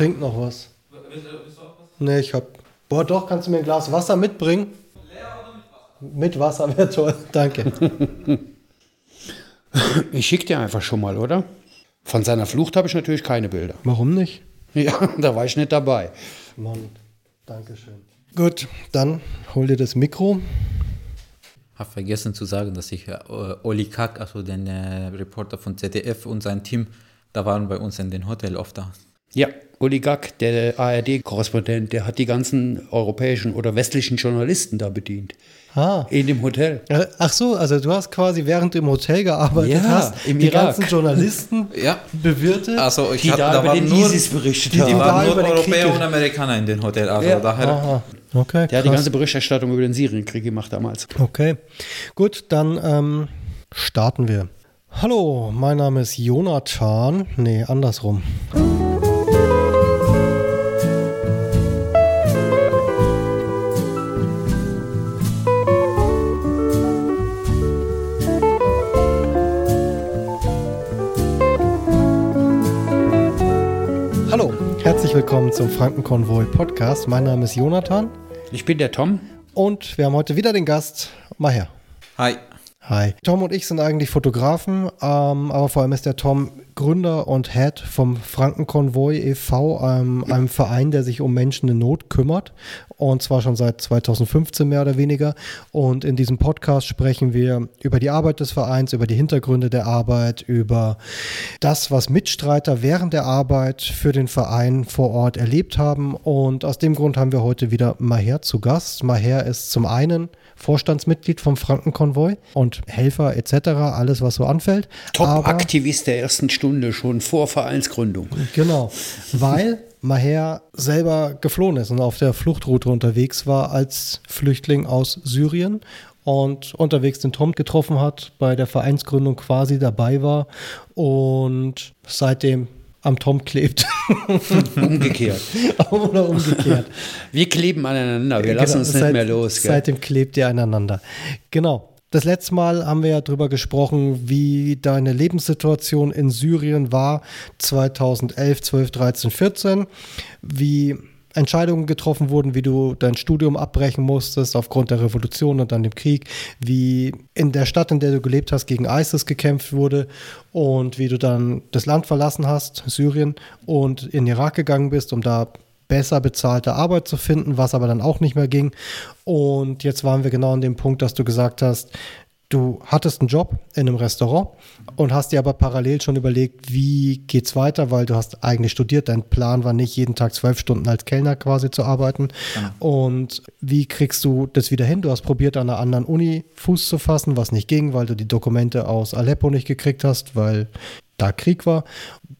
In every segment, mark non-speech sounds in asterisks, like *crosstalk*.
trinke noch was. Nee, ich hab. Boah, doch, kannst du mir ein Glas Wasser mitbringen? Mit Wasser wäre toll, *laughs* danke. *laughs* Ich schicke dir einfach schon mal, oder? Von seiner Flucht habe ich natürlich keine Bilder. Warum nicht? Ja, *laughs* da war ich nicht dabei. Mann, danke schön. Gut, dann hol dir das Mikro. habe vergessen zu sagen, dass ich äh, Oli Kack, also den äh, Reporter von ZDF und sein Team, da waren bei uns in den Hotel oft da. Ja, Uli Gack, der ARD-Korrespondent, der hat die ganzen europäischen oder westlichen Journalisten da bedient. Ah. In dem Hotel. Ach so, also du hast quasi während du im Hotel gearbeitet Ja, hast, im die Irak. ganzen Journalisten *laughs* Ja. bewirtet. Also ich Die hab- da über waren den nur, ISIS berichtet die, die haben. da waren nur über Europäer und Amerikaner in den Hotel. Also Ja. daher. Aha. Okay, Der hat die krass. ganze Berichterstattung über den Syrienkrieg gemacht damals. Okay, gut, dann ähm, starten wir. Hallo, mein Name ist Jonathan. Nee, andersrum. Herzlich willkommen zum Frankenkonvoi Podcast. Mein Name ist Jonathan Ich bin der Tom. und wir haben heute wieder den Gast. Mal her. Hi. Hi. Tom und ich sind eigentlich Fotografen, ähm, aber vor allem ist der Tom Gründer und Head vom Frankenkonvoi e.V., einem, einem Verein, der sich um Menschen in Not kümmert. Und zwar schon seit 2015 mehr oder weniger. Und in diesem Podcast sprechen wir über die Arbeit des Vereins, über die Hintergründe der Arbeit, über das, was Mitstreiter während der Arbeit für den Verein vor Ort erlebt haben. Und aus dem Grund haben wir heute wieder Maher zu Gast. Maher ist zum einen Vorstandsmitglied vom Frankenkonvoi und Helfer etc., alles was so anfällt. Top-Aktivist der ersten Stunde, schon vor Vereinsgründung. Genau, weil Maher selber geflohen ist und auf der Fluchtroute unterwegs war als Flüchtling aus Syrien und unterwegs den Tom getroffen hat, bei der Vereinsgründung quasi dabei war und seitdem am Tom klebt *laughs* Umgekehrt. *laughs* oder umgekehrt. Wir kleben aneinander, wir lassen Genau, uns nicht seit- mehr los. Gell? Seitdem klebt ihr aneinander. Genau. Das letzte Mal haben wir ja drüber gesprochen, wie deine Lebenssituation in Syrien war 2011, 12, 13, 14, wie Entscheidungen getroffen wurden, wie du dein Studium abbrechen musstest aufgrund der Revolution und dann dem Krieg, wie in der Stadt, in der du gelebt hast, gegen ISIS gekämpft wurde und wie du dann das Land verlassen hast, Syrien, und in Irak gegangen bist, um da besser bezahlte Arbeit zu finden, was aber dann auch nicht mehr ging. Und jetzt waren wir genau an dem Punkt, dass du gesagt hast, du hattest einen Job in einem Restaurant und hast dir aber parallel schon überlegt, wie geht's weiter, weil du hast eigentlich studiert. Dein Plan war nicht, jeden Tag zwölf Stunden als Kellner quasi zu arbeiten. Und wie kriegst du das wieder hin? Du hast probiert, an einer anderen Uni Fuß zu fassen, was nicht ging, weil du die Dokumente aus Aleppo nicht gekriegt hast, weil da Krieg war.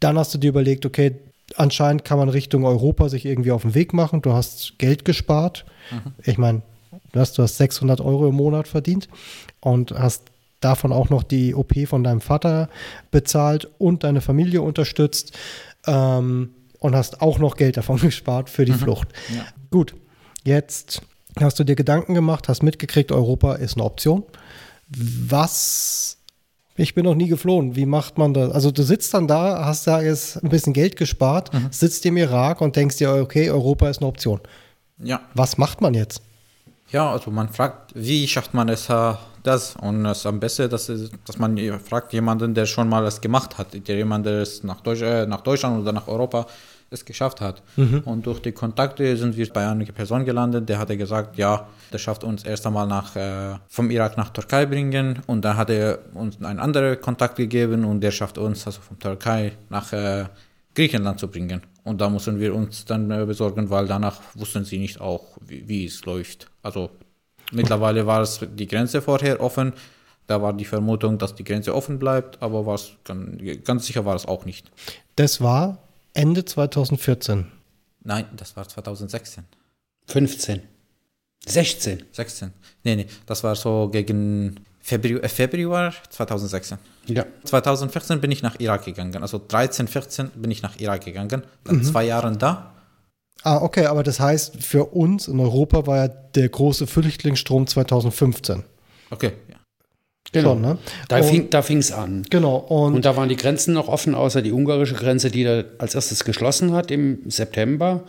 Dann hast du dir überlegt, okay, anscheinend kann man Richtung Europa sich irgendwie auf den Weg machen. Du hast Geld gespart. Ich meine, du hast, du hast 600 Euro im Monat verdient und hast davon auch noch die OP von deinem Vater bezahlt und deine Familie unterstützt ähm, und hast auch noch Geld davon *laughs* gespart für die Flucht. Gut, jetzt hast du dir Gedanken gemacht, hast mitgekriegt, Europa ist eine Option. Was ich bin noch nie geflohen. Wie macht man das? Also du sitzt dann da, hast da jetzt ein bisschen Geld gespart, sitzt im Irak und denkst dir, okay, Europa ist eine Option. Ja. Was macht man jetzt? Ja, also man fragt, wie schafft man es äh, das? Und es ist am besten, dass, dass man fragt jemanden, der schon mal es gemacht hat, der jemand, der es nach, Deutsch, äh, nach Deutschland oder nach Europa es geschafft hat. Und durch die Kontakte sind wir bei einer Person gelandet, der hatte gesagt, ja, der schafft uns erst einmal nach, äh, vom Irak nach Türkei bringen und dann hat er uns einen anderen Kontakt gegeben und der schafft uns also von Türkei nach äh, Griechenland zu bringen. Und da mussten wir uns dann äh, besorgen, weil danach wussten sie nicht auch, wie, wie es läuft. Also mittlerweile war es die Grenze vorher offen. Da war die Vermutung, dass die Grenze offen bleibt, aber ganz sicher war es auch nicht. Das war Ende 2014. Nein, das war 2016. 15. 16. 16. Nee, nee, das war so gegen Februar, äh, Februar 2016. Ja. 2014 bin ich nach Irak gegangen. Also 13, 14 bin ich nach Irak gegangen. Dann zwei Jahre da. Ah, okay, aber das heißt, für uns in Europa war ja der große Flüchtlingsstrom 2015. Okay. Genau. Schon, ne? Da Und- fing fing's an. Genau. Und, Und da waren die Grenzen noch offen, außer die ungarische Grenze, die da als erstes geschlossen hat im September,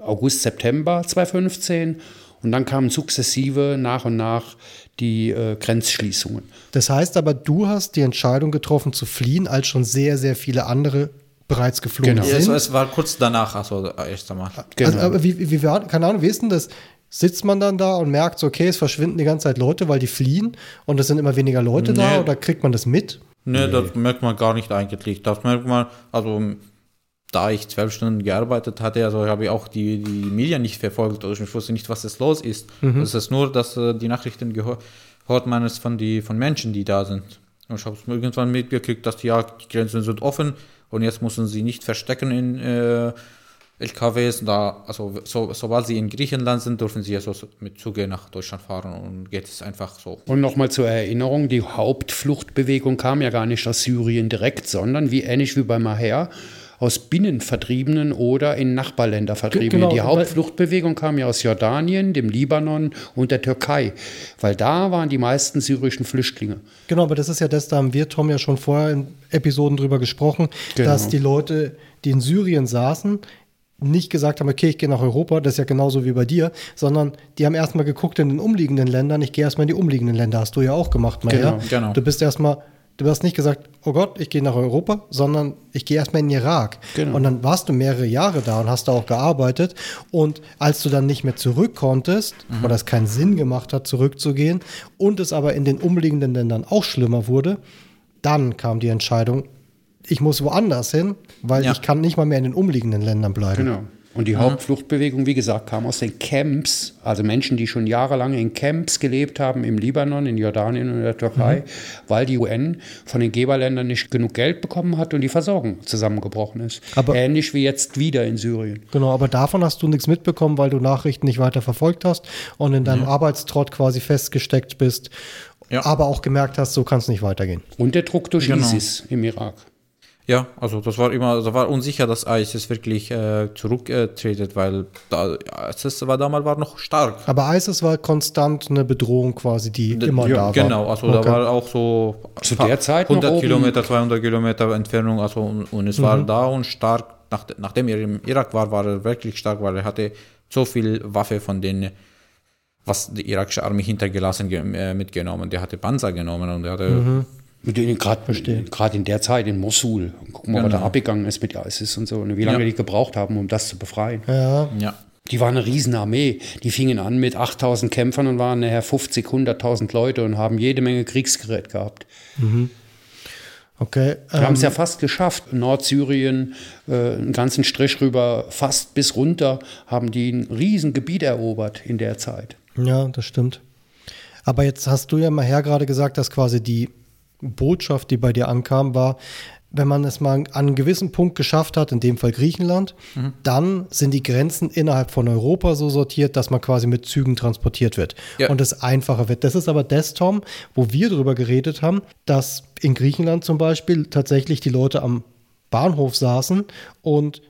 August, September 2015. Und dann kamen sukzessive nach und nach die äh, Grenzschließungen. das heißt aber, du hast die Entscheidung getroffen zu fliehen, als schon sehr, sehr viele andere bereits geflogen Genau. Ja, es, sind. es war kurz danach, also erst einmal. Genau. Also, aber wie, wie war, keine Ahnung, wie ist denn das? Sitzt man dann da und merkt, so, okay, es verschwinden die ganze Zeit Leute, weil die fliehen und es sind immer weniger Leute da Nee. oder kriegt man das mit? Ne, das merkt man gar nicht eigentlich. Das merkt man, also da ich zwölf Stunden gearbeitet hatte, also habe ich auch die, die Medien nicht verfolgt. Also ich wusste nicht, was es los ist. Es ist nur, dass äh, die Nachrichten gehör- hört man es von, die, von Menschen, die da sind. Und ich habe es irgendwann mitgekriegt, dass die, ja, die Grenzen sind offen und jetzt müssen sie nicht verstecken in äh, LKWs. Da, also so, sobald sie in Griechenland sind, dürfen sie also mit Züge nach Deutschland fahren und geht es einfach so. Und nochmal zur Erinnerung, die Hauptfluchtbewegung kam ja gar nicht aus Syrien direkt, sondern wie ähnlich wie bei Maher aus Binnenvertriebenen oder in Nachbarländer Vertriebenen. Genau, die Hauptfluchtbewegung kam ja aus Jordanien, dem Libanon und der Türkei, weil da waren die meisten syrischen Flüchtlinge. Genau, aber das ist ja das, da haben wir, Tom, ja schon vorher in Episoden drüber gesprochen, Genau. dass die Leute, die in Syrien saßen, nicht gesagt haben, okay, ich gehe nach Europa, das ist ja genauso wie bei dir, sondern die haben erstmal geguckt in den umliegenden Ländern, ich gehe erstmal in die umliegenden Länder, hast du ja auch gemacht, Maher. Genau, genau. Du bist erstmal, du hast nicht gesagt, oh Gott, ich gehe nach Europa, sondern ich gehe erstmal in den Irak. Genau. Und dann warst du mehrere Jahre da und hast da auch gearbeitet. Und als du dann nicht mehr zurück konntest, Mhm. oder es keinen Sinn gemacht hat, zurückzugehen, und es aber in den umliegenden Ländern auch schlimmer wurde, dann kam die Entscheidung, ich muss woanders hin, weil Ja. ich kann nicht mal mehr in den umliegenden Ländern bleiben. Genau. Und die Hauptfluchtbewegung, wie gesagt, kam aus den Camps, also Menschen, die schon jahrelang in Camps gelebt haben, im Libanon, in Jordanien und in der Türkei, weil die UN von den Geberländern nicht genug Geld bekommen hat und die Versorgung zusammengebrochen ist. Aber- Ähnlich wie jetzt wieder in Syrien. Genau, aber davon hast du nichts mitbekommen, weil du Nachrichten nicht weiter verfolgt hast und in deinem Arbeitstrott quasi festgesteckt bist, Ja. aber auch gemerkt hast, so kann es nicht weitergehen. Und der Druck durch Genau. ISIS im Irak. Ja, also das war immer, das war unsicher, dass ISIS wirklich äh, zurücktretet, weil da, ISIS war damals war noch stark. Aber ISIS war konstant eine Bedrohung quasi, die immer ja, da war. Genau, also Okay. da war auch so Zu der Zeit noch 100 oben- Kilometer, 200 Kilometer Entfernung, also und, und es Mhm. war da und stark. Nach, nachdem er im Irak war, war er wirklich stark, weil er hatte so viel Waffe von den, was die irakische Armee hintergelassen ge- äh, mitgenommen. Der hatte Panzer genommen und er hatte Mhm. Gerade gerade in der Zeit in Mosul. Gucken wir mal, was da Genau. abgegangen ist mit ISIS und so. Und wie lange Ja. die gebraucht haben, um das zu befreien. Ja, ja. Die waren eine Riesenarmee. Die fingen an mit 8000 Kämpfern und waren nachher 50, 100.000 Leute und haben jede Menge Kriegsgerät gehabt. okay. Wir haben es Ähm, ja fast geschafft. Nordsyrien, äh, einen ganzen Strich rüber, fast bis runter, haben die ein Riesengebiet erobert in der Zeit. ja, das stimmt. Aber jetzt hast du ja mal her gerade gesagt, dass quasi die Botschaft, die bei dir ankam, war, wenn man es mal an einen gewissen Punkt geschafft hat, in dem Fall Griechenland, Mhm. dann sind die Grenzen innerhalb von Europa so sortiert, dass man quasi mit Zügen transportiert wird Ja. und es einfacher wird. Das ist aber das, Tom, wo wir drüber geredet haben, dass in Griechenland zum Beispiel tatsächlich die Leute am Bahnhof saßen und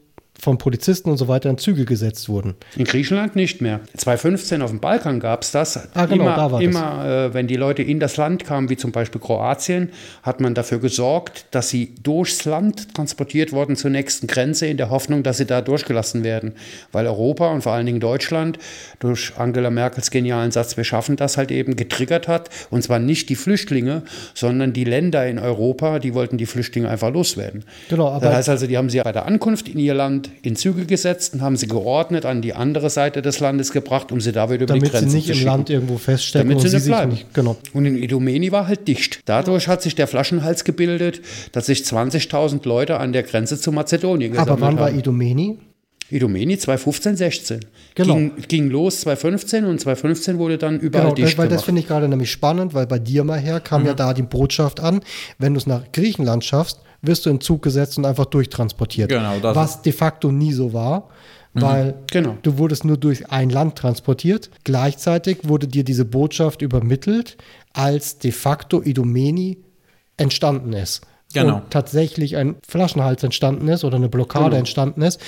von Polizisten und so weiter in Züge gesetzt wurden. In Griechenland nicht mehr. 2015 auf dem Balkan gab es das. Ah, genau, immer, da war das. immer äh, wenn die Leute in das Land kamen, wie zum Beispiel Kroatien, hat man dafür gesorgt, dass sie durchs Land transportiert wurden zur nächsten Grenze, in der Hoffnung, dass sie da durchgelassen werden. Weil Europa und vor allen Dingen Deutschland durch Angela Merkels genialen Satz, wir schaffen das halt eben, getriggert hat. Und zwar nicht die Flüchtlinge, sondern die Länder in Europa, die wollten die Flüchtlinge einfach loswerden. Genau, aber- das heißt also, die haben sie bei der Ankunft in ihr Land in Züge gesetzt und haben sie geordnet an die andere Seite des Landes gebracht, um sie da wieder über die Damit Grenze sie nicht zu im schicken. Land irgendwo feststecken Damit und sie nicht bleiben. nicht. Genau. Und in Idomeni war halt dicht. Dadurch hat sich der Flaschenhals gebildet, dass sich 20.000 Leute an der Grenze zu Mazedonien gesammelt Aber wann war haben. Idomeni? Idomeni 2015, 16. Genau. Ging, ging los 2015 und 2015 wurde dann überall Genau, das, dicht weil das gemacht. finde ich gerade nämlich spannend, weil bei dir mal her kam Mhm. ja da die Botschaft an, wenn du es nach Griechenland schaffst, wirst du in den Zug gesetzt und einfach durchtransportiert. Genau, das- Was de facto nie so war, weil genau. du wurdest nur durch ein Land transportiert. Gleichzeitig wurde dir diese Botschaft übermittelt, als de facto Idomeni entstanden ist. Genau. Und tatsächlich ein Flaschenhals entstanden ist oder eine Blockade Genau. entstanden ist,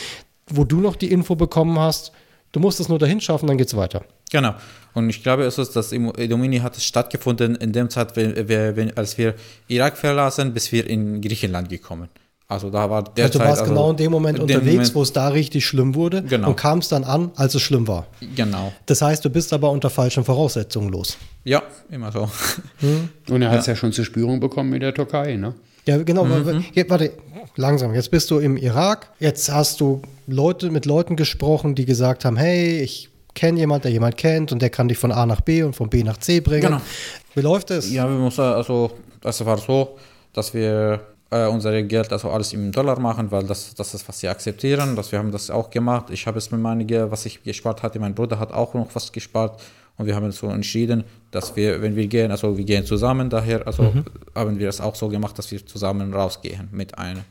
wo du noch die Info bekommen hast, Du musst es nur dahin schaffen, dann geht's weiter. Genau. Und ich glaube, es ist, dass Idomini hat stattgefunden in dem Zeit, wenn, wenn, als wir Irak verlassen, bis wir in Griechenland gekommen. Also da war der Also du Zeit, warst genau in dem Moment in unterwegs, Moment- wo es da richtig schlimm wurde Genau. und kamst dann an, als es schlimm war. Genau. Das heißt, du bist aber unter falschen Voraussetzungen los. Ja, immer so. Und er hat es ja. schon zu spüren bekommen in der Türkei, ne? Ja, genau. Mhm. Jetzt, warte, langsam. Jetzt bist du im Irak. Jetzt hast du Leute mit Leuten gesprochen, die gesagt haben: Hey, ich kenne jemand, der jemand kennt und der kann dich von A nach B und von B nach C bringen. Genau. Wie läuft es? Ja, wir mussten, also, es war so, dass wir äh, unser Geld, also alles im Dollar machen, weil das, das ist, was sie akzeptieren. Dass wir haben das auch gemacht. Ich habe es mit meinem Geld, was ich gespart hatte, mein Bruder hat auch noch was gespart. Und wir haben so entschieden, dass wir, wenn wir gehen, also wir gehen zusammen, daher, also haben wir es auch so gemacht, dass wir zusammen rausgehen mit einem.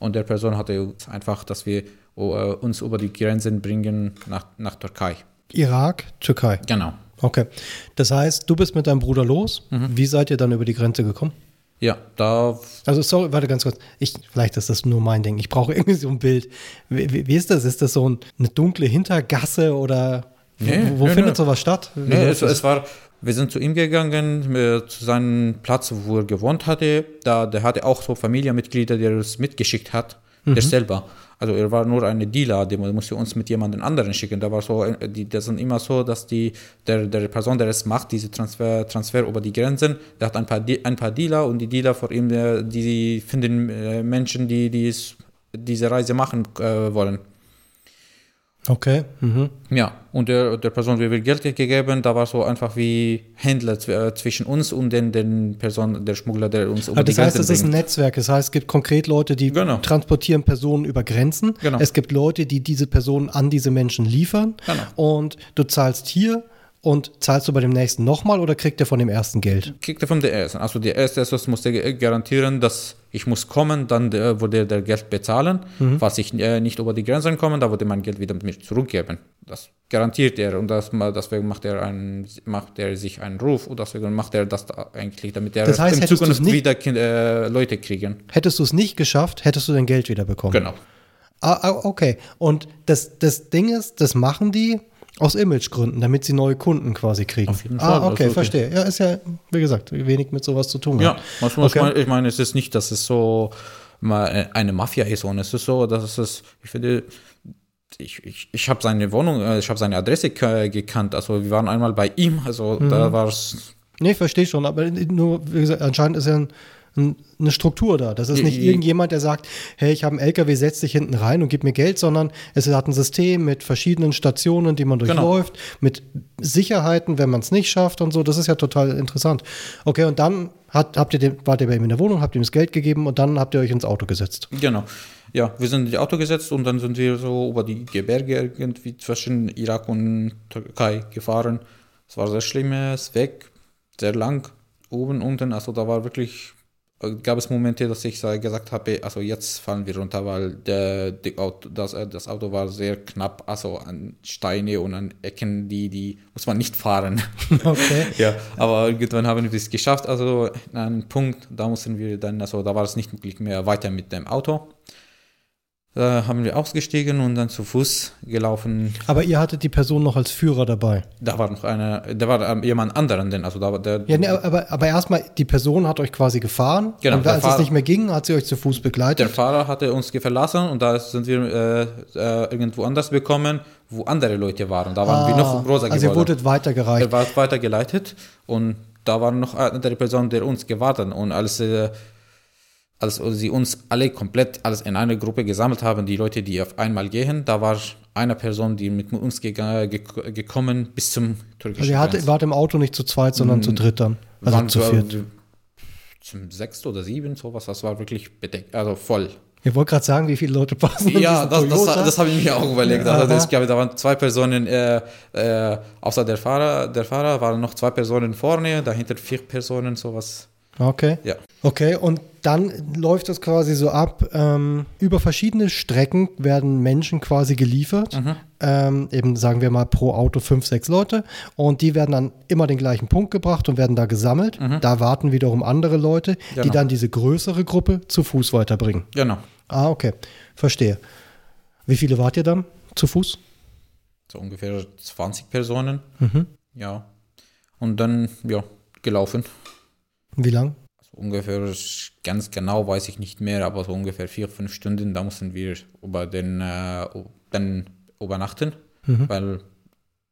Und der Person hatte einfach, dass wir uns über die Grenzen bringen nach, nach Türkei. Irak, Türkei. Genau. Okay. Das heißt, du bist mit deinem Bruder los. Mhm. Wie seid ihr dann über die Grenze gekommen? Ja, da Also, sorry, warte ganz kurz. Ich, vielleicht ist das nur mein Ding. Ich brauche *laughs* irgendwie so ein Bild. Wie, wie, wie ist das? Ist das so ein, eine dunkle Hintergasse oder wo, Nee, wo nee, findet nee. sowas statt? Nee, es, es war, wir sind zu ihm gegangen, äh, zu seinem Platz, wo er gewohnt hatte. Da, der hatte auch so Familienmitglieder, die er uns mitgeschickt hat, der selber. Also er war nur eine Dealer, der musste uns mit jemandem anderen schicken. Da war so, die, das sind immer so, dass die, der, der Person, der es macht, diese Transfer, Transfer über die Grenzen, der hat ein paar, ein paar Dealer und die Dealer vor ihm, äh, die finden äh, Menschen, die, die es, diese Reise machen äh, wollen. Okay. Mhm. Ja, und der, der Person wird Geld gegeben, da war so einfach wie Händler äh, zwischen uns und den, den Person, der Schmuggler, der uns über Also die das heißt, es ist ein. Netzwerk. Das heißt, es gibt konkret Leute, die Genau. transportieren Personen über Grenzen. Genau. Es gibt Leute, die diese Personen an diese Menschen liefern. Genau. Und du zahlst hier und zahlst du bei dem nächsten nochmal oder kriegt er von dem ersten Geld? Kriegt er von der ersten. Also der erste das musste ge- garantieren, dass ich muss kommen, dann der, würde der Geld bezahlen. Mhm. Falls ich äh, nicht über die Grenzen komme, dann würde mein Geld wieder mir zurückgeben. Das garantiert er und das, deswegen macht er, einen, macht er sich einen Ruf und deswegen macht er das da eigentlich, damit er Das heißt, in Zukunft nicht- wieder äh, Leute kriegen. Hättest du es nicht geschafft, hättest du dein Geld wieder bekommen. Genau. Ah, ah, okay. Und das, das Ding ist, das machen die aus Imagegründen, damit sie neue Kunden quasi kriegen. Auf jeden Fall, Ah, okay, okay. verstehe. Ja, ist ja, wie gesagt, wenig mit sowas zu tun. Ja, was Okay. ich meine, es ist nicht, dass es so mal eine Mafia ist, sondern es ist so, dass es, ich finde, ich, ich, ich habe seine Wohnung, äh, ich habe seine Adresse gekannt, also wir waren einmal bei ihm, also da war es, Nee, ich verstehe schon, aber nur, wie gesagt, anscheinend ist ja ein, ein, eine Struktur da. Das ist nicht irgendjemand, der sagt, hey, ich habe einen LKW, setz dich hinten rein und gib mir Geld, sondern es hat ein System mit verschiedenen Stationen, die man Genau. durchläuft, mit Sicherheiten, wenn man es nicht schafft und so. Das ist ja total interessant. Okay, und dann hat, habt ihr den, wart ihr bei ihm in der Wohnung, habt ihm das Geld gegeben und dann habt ihr euch ins Auto gesetzt. genau. Ja, wir sind in die Auto gesetzt und dann sind wir so über die Gebirge irgendwie zwischen Irak und Türkei gefahren. Es war sehr schlimmes Weg, sehr lang, oben, unten, also da war wirklich gab es Momente, dass ich äh, gesagt habe, also jetzt fallen wir runter, weil der, die Auto, das, äh, das Auto war sehr knapp, also an Steine und an Ecken, die, die muss man nicht fahren. *laughs* Okay. *laughs* ja, aber irgendwann haben wir es geschafft, also an einem Punkt, da mussten wir dann, also da war es nicht möglich mehr weiter mit dem Auto. Da haben wir ausgestiegen und dann zu Fuß gelaufen. Aber ihr hattet die Person noch als Führer dabei. Da war noch einer, da war ähm, jemand anderen, denn also da war der. Ja, nee, aber, aber erstmal, die Person hat euch quasi gefahren. Genau, Und der als es Fahrer- nicht mehr ging, hat sie euch zu Fuß Der begleitet. Fahrer hatte uns verlassen und da sind wir äh, äh, irgendwo anders bekommen, wo andere Leute waren. Da waren wir noch größer also ihr geworden. wurdet weitergereicht. Er war weitergeleitet und da war noch eine andere Person, der uns gewartet und als, äh, als sie uns alle komplett alles in eine Gruppe gesammelt haben, die Leute, die auf einmal gehen, da war eine Person, die mit uns gega- ge gekommen bis zum türkischen Also ihr hatte, wart im Auto nicht zu zweit, sondern zu dritt dann. Also Waren zu viert. Zum sechs oder sieben, sowas, das war wirklich bedeckt, also voll. Ich wollte gerade sagen, wie viele Leute passen Ja, das, das, das habe ich mir auch überlegt. Also ich glaube, da waren zwei Personen, äh, äh, außer der Fahrer, der Fahrer waren noch zwei Personen vorne, dahinter vier Personen, sowas. Okay. Ja. Okay, und dann läuft das quasi so ab, ähm, über verschiedene Strecken werden Menschen quasi geliefert. Mhm. Ähm, eben sagen wir mal pro Auto fünf, sechs Leute. Und die werden dann immer den gleichen Punkt gebracht und werden da gesammelt. Da warten wiederum andere Leute, die Mhm. Genau. dann diese größere Gruppe zu Fuß weiterbringen. Genau. Ah, okay. Verstehe. Wie viele wart ihr dann zu Fuß? so ungefähr 20 Personen. Ja. Und dann, ja, gelaufen. Wie lang? So ungefähr, ganz genau weiß ich nicht mehr, aber so ungefähr vier, fünf Stunden, da mussten wir über den, äh, dann übernachten, weil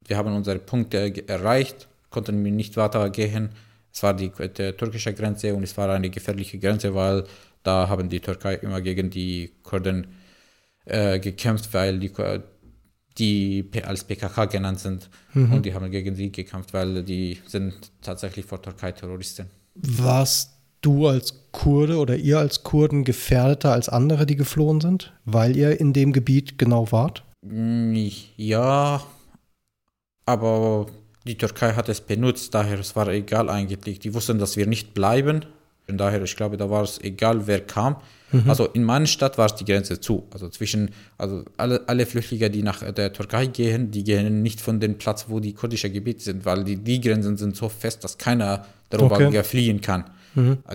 wir haben unsere Punkte erreicht, konnten wir nicht weitergehen. Es war die, die türkische Grenze und es war eine gefährliche Grenze, weil da haben die Türkei immer gegen die Kurden äh, gekämpft, weil die, die als PKK genannt sind und die haben gegen sie gekämpft, weil die sind tatsächlich vor Türkei Terroristen. Warst du als Kurde oder ihr als Kurden gefährdeter als andere, die geflohen sind, weil ihr in dem Gebiet genau wart? Mm, Ja, aber die Türkei hat es benutzt, daher es war egal eigentlich. Die wussten, dass wir nicht bleiben. Von daher, ich glaube, da war es egal, wer kam. Also in meiner Stadt war es die Grenze zu. Also zwischen, also alle, alle Flüchtlinge, die nach der Türkei gehen, die gehen nicht von dem Platz, wo die kurdischen Gebiete sind, weil die, die Grenzen sind so fest, dass keiner darüber Okay. fliehen kann.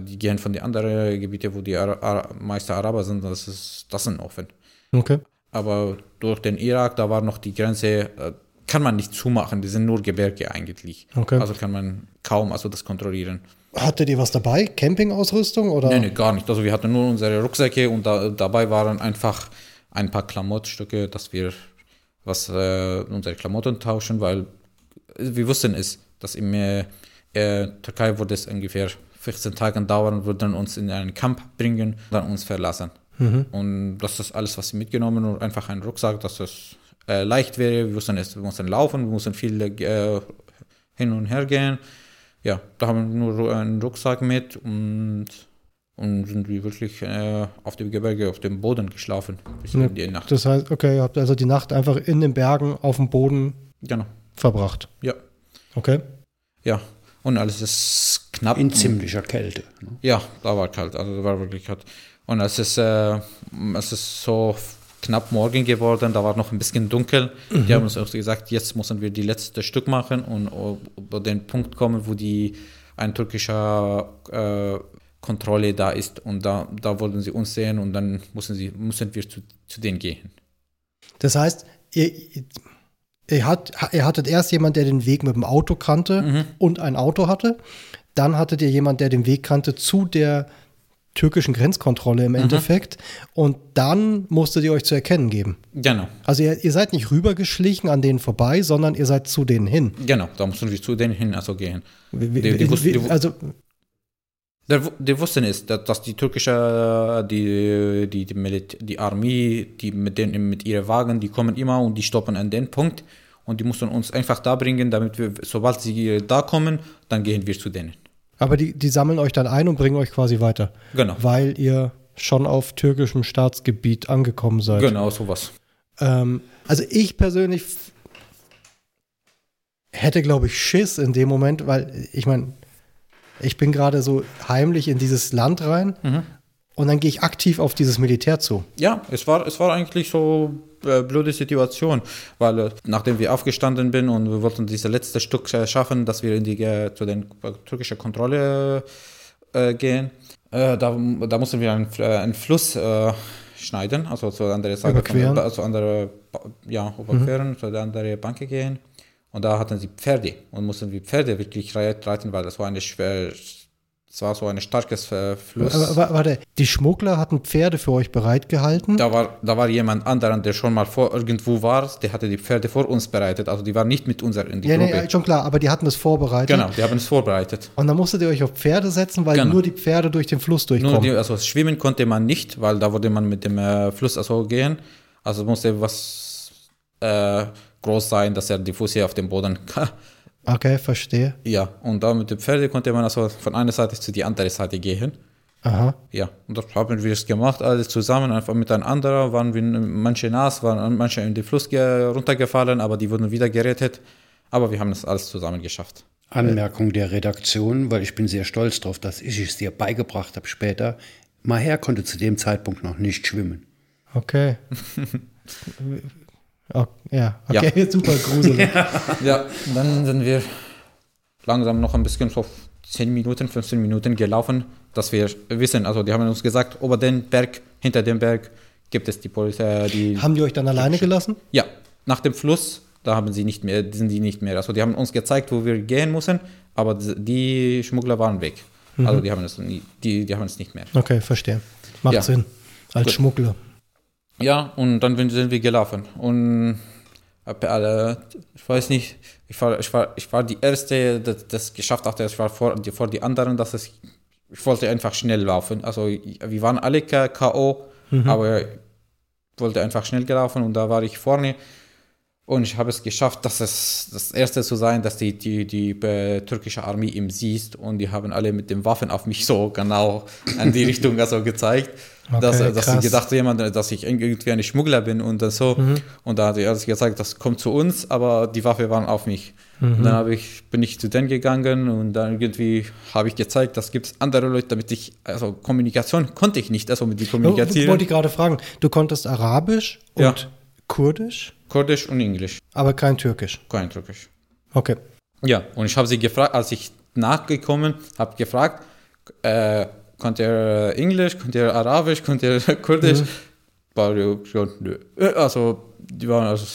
Die gehen von den anderen Gebieten, wo die Ara Ara meisten Araber sind, das ist, das sind offen. Okay. Aber durch den Irak, da war noch die Grenze, äh, kann man nicht zumachen, die sind nur Gebirge eigentlich. Okay. Also kann man kaum also das kontrollieren. Hattet ihr was dabei? Campingausrüstung oder? Nee, nee, gar nicht. Also wir hatten nur unsere Rucksäcke und da, dabei waren einfach ein paar Klamottstücke, dass wir was äh, unsere Klamotten tauschen, weil wir wussten es, dass in äh, äh, Türkei würde es ungefähr 14 Tage dauern, würden uns in einen Camp bringen, dann uns verlassen. Und das ist alles, was sie mitgenommen und einfach ein Rucksack, dass es äh, leicht wäre. Wir wussten es, wir mussten laufen, wir mussten viel äh, hin und her gehen. Ja, da haben wir nur einen Rucksack mit und, und sind wir wirklich äh, auf dem Gebirge, auf dem Boden geschlafen bis Ja, in die Nacht. Das heißt, okay, ihr habt also die Nacht einfach in den Bergen auf dem Boden Genau, verbracht. ja, Okay. ja. Und alles ist knapp. In ziemlicher Kälte. Ne? Ja, da war kalt, also da war wirklich kalt. Und es ist, äh, es ist so knapp morgen geworden, da war noch ein bisschen dunkel. Die haben uns auch gesagt, jetzt müssen wir die letzte Stück machen und über den Punkt kommen, wo die ein türkischer äh, Kontrolle da ist und da, da wollten sie uns sehen und dann müssen, sie, müssen wir zu, zu denen gehen. Das heißt, ihr, ihr, hat, ihr hattet erst jemand, der den Weg mit dem Auto kannte Mhm. und ein Auto hatte. Dann hattet ihr jemand, der den Weg kannte zu der türkischen Grenzkontrolle Mhm. im Endeffekt. Und dann musstet ihr euch zu erkennen geben. Genau, Also ihr, ihr seid nicht rübergeschlichen an denen vorbei, sondern ihr seid zu denen hin. genau, da mussten wir zu denen hin, also gehen. Wie, Die- die wie, wussten- die- wie, also die wussten es, dass, dass die türkische, die, die, die, Milit die Armee, die mit, den, mit ihren Wagen, die kommen immer und die stoppen an den Punkt und die mussten uns einfach da bringen, damit wir, sobald sie da kommen, dann gehen wir zu denen. Aber die, die sammeln euch dann ein und bringen euch quasi weiter. Genau. Weil ihr schon auf türkischem Staatsgebiet angekommen seid. Genau, sowas. Ähm, also ich persönlich hätte, glaube ich, Schiss in dem Moment, weil ich meine, ich bin gerade so heimlich in dieses Land rein und dann gehe ich aktiv auf dieses Militär zu. Ja, es war, es war eigentlich so äh, blöde Situation, weil äh, nachdem wir aufgestanden bin und wir wollten dieses letzte Stück äh, schaffen, dass wir in die äh, zu den äh, türkischen Kontrolle äh, gehen, da, da mussten wir einen, einen Fluss schneiden, also zur anderen Seite, Überqueren. Von, also andere, ja, überqueren, zu der anderen Bank gehen. Und da hatten sie Pferde und mussten wir Pferde wirklich reit- reiten, weil das war eine schwer, es war so ein starkes äh, Fluss. Aber, warte, die Schmuggler hatten Pferde für euch bereitgehalten. Da war, da war jemand anderer, der schon mal vor irgendwo war, der hatte die Pferde vor uns bereitet. Also die waren nicht mit uns in die Ja, Gruppe. nee, schon klar, aber die hatten es vorbereitet. genau, die haben es vorbereitet. Und dann musstet ihr euch auf Pferde setzen, weil Genau. nur die Pferde durch den Fluss Nur durchkommen. die, also schwimmen konnte man nicht, weil da würde man mit dem äh, Fluss also gehen. Also musste was äh, groß sein, dass er die hier auf dem Boden *laughs* okay, verstehe. Ja, und da mit den Pferden konnte man also von einer Seite zu die andere Seite gehen. Aha. Ja, und das haben wir es gemacht, alles zusammen, einfach miteinander. Waren wir manche nass, waren manche in den Fluss ge- runtergefallen, aber die wurden wieder gerettet. Aber wir haben das alles zusammen geschafft. Anmerkung der Redaktion, weil ich bin sehr stolz darauf, dass ich es dir beigebracht habe später. Maher konnte zu dem Zeitpunkt noch nicht schwimmen. Okay. *laughs* Oh, ja, okay, *laughs* super gruselig. Ja, dann sind wir langsam noch ein bisschen so 10 Minuten, 15 Minuten gelaufen, dass wir wissen, also die haben uns gesagt, über den Berg, hinter dem Berg gibt es die Polizei, die Haben die euch dann alleine gelassen? Ja, nach dem Fluss da haben sie nicht mehr, sind die nicht mehr. Also die haben uns gezeigt, wo wir gehen müssen, aber die Schmuggler waren weg. Mhm. Also die haben es nie, die, die haben es nicht mehr. Okay, verstehe. Macht Ja. Sinn. Als Gut. Schmuggler. Ja, und dann sind wir gelaufen. Und alle, ich weiß nicht, ich war, ich war, ich war die Erste, das, das geschafft hatte. Ich war vor, die, vor die anderen, dass es, ich wollte einfach schnell laufen. Also wir waren alle K.O., aber ich wollte einfach schnell gelaufen und da war ich vorne. Und ich habe es geschafft, dass es das erste zu sein, dass die, die, die äh, türkische Armee im siehst und die haben alle mit den Waffen auf mich *laughs* so genau an die Richtung also gezeigt, dass, Okay, dass sie krass. gedacht jemand, dass ich irgendwie ein Schmuggler bin und dann so. Und da hat er gesagt, das kommt zu uns, aber die Waffe waren auf mich. Und dann habe ich, bin ich zu denen gegangen und dann irgendwie habe ich gezeigt, das gibt es andere Leute, damit ich, also Kommunikation konnte ich nicht, also mit die Oh, wollte ich gerade fragen. Du konntest Arabisch und Ja. Kurdisch, Kurdisch und Englisch, aber kein Türkisch. kein Türkisch. Okay. Ja, und ich habe sie gefragt, als ich nachgekommen habe, gefragt, äh, könnt ihr Englisch, könnt ihr Arabisch, könnt ihr *laughs* Kurdisch? War ja schon, nö. Äh, Also, die waren, also,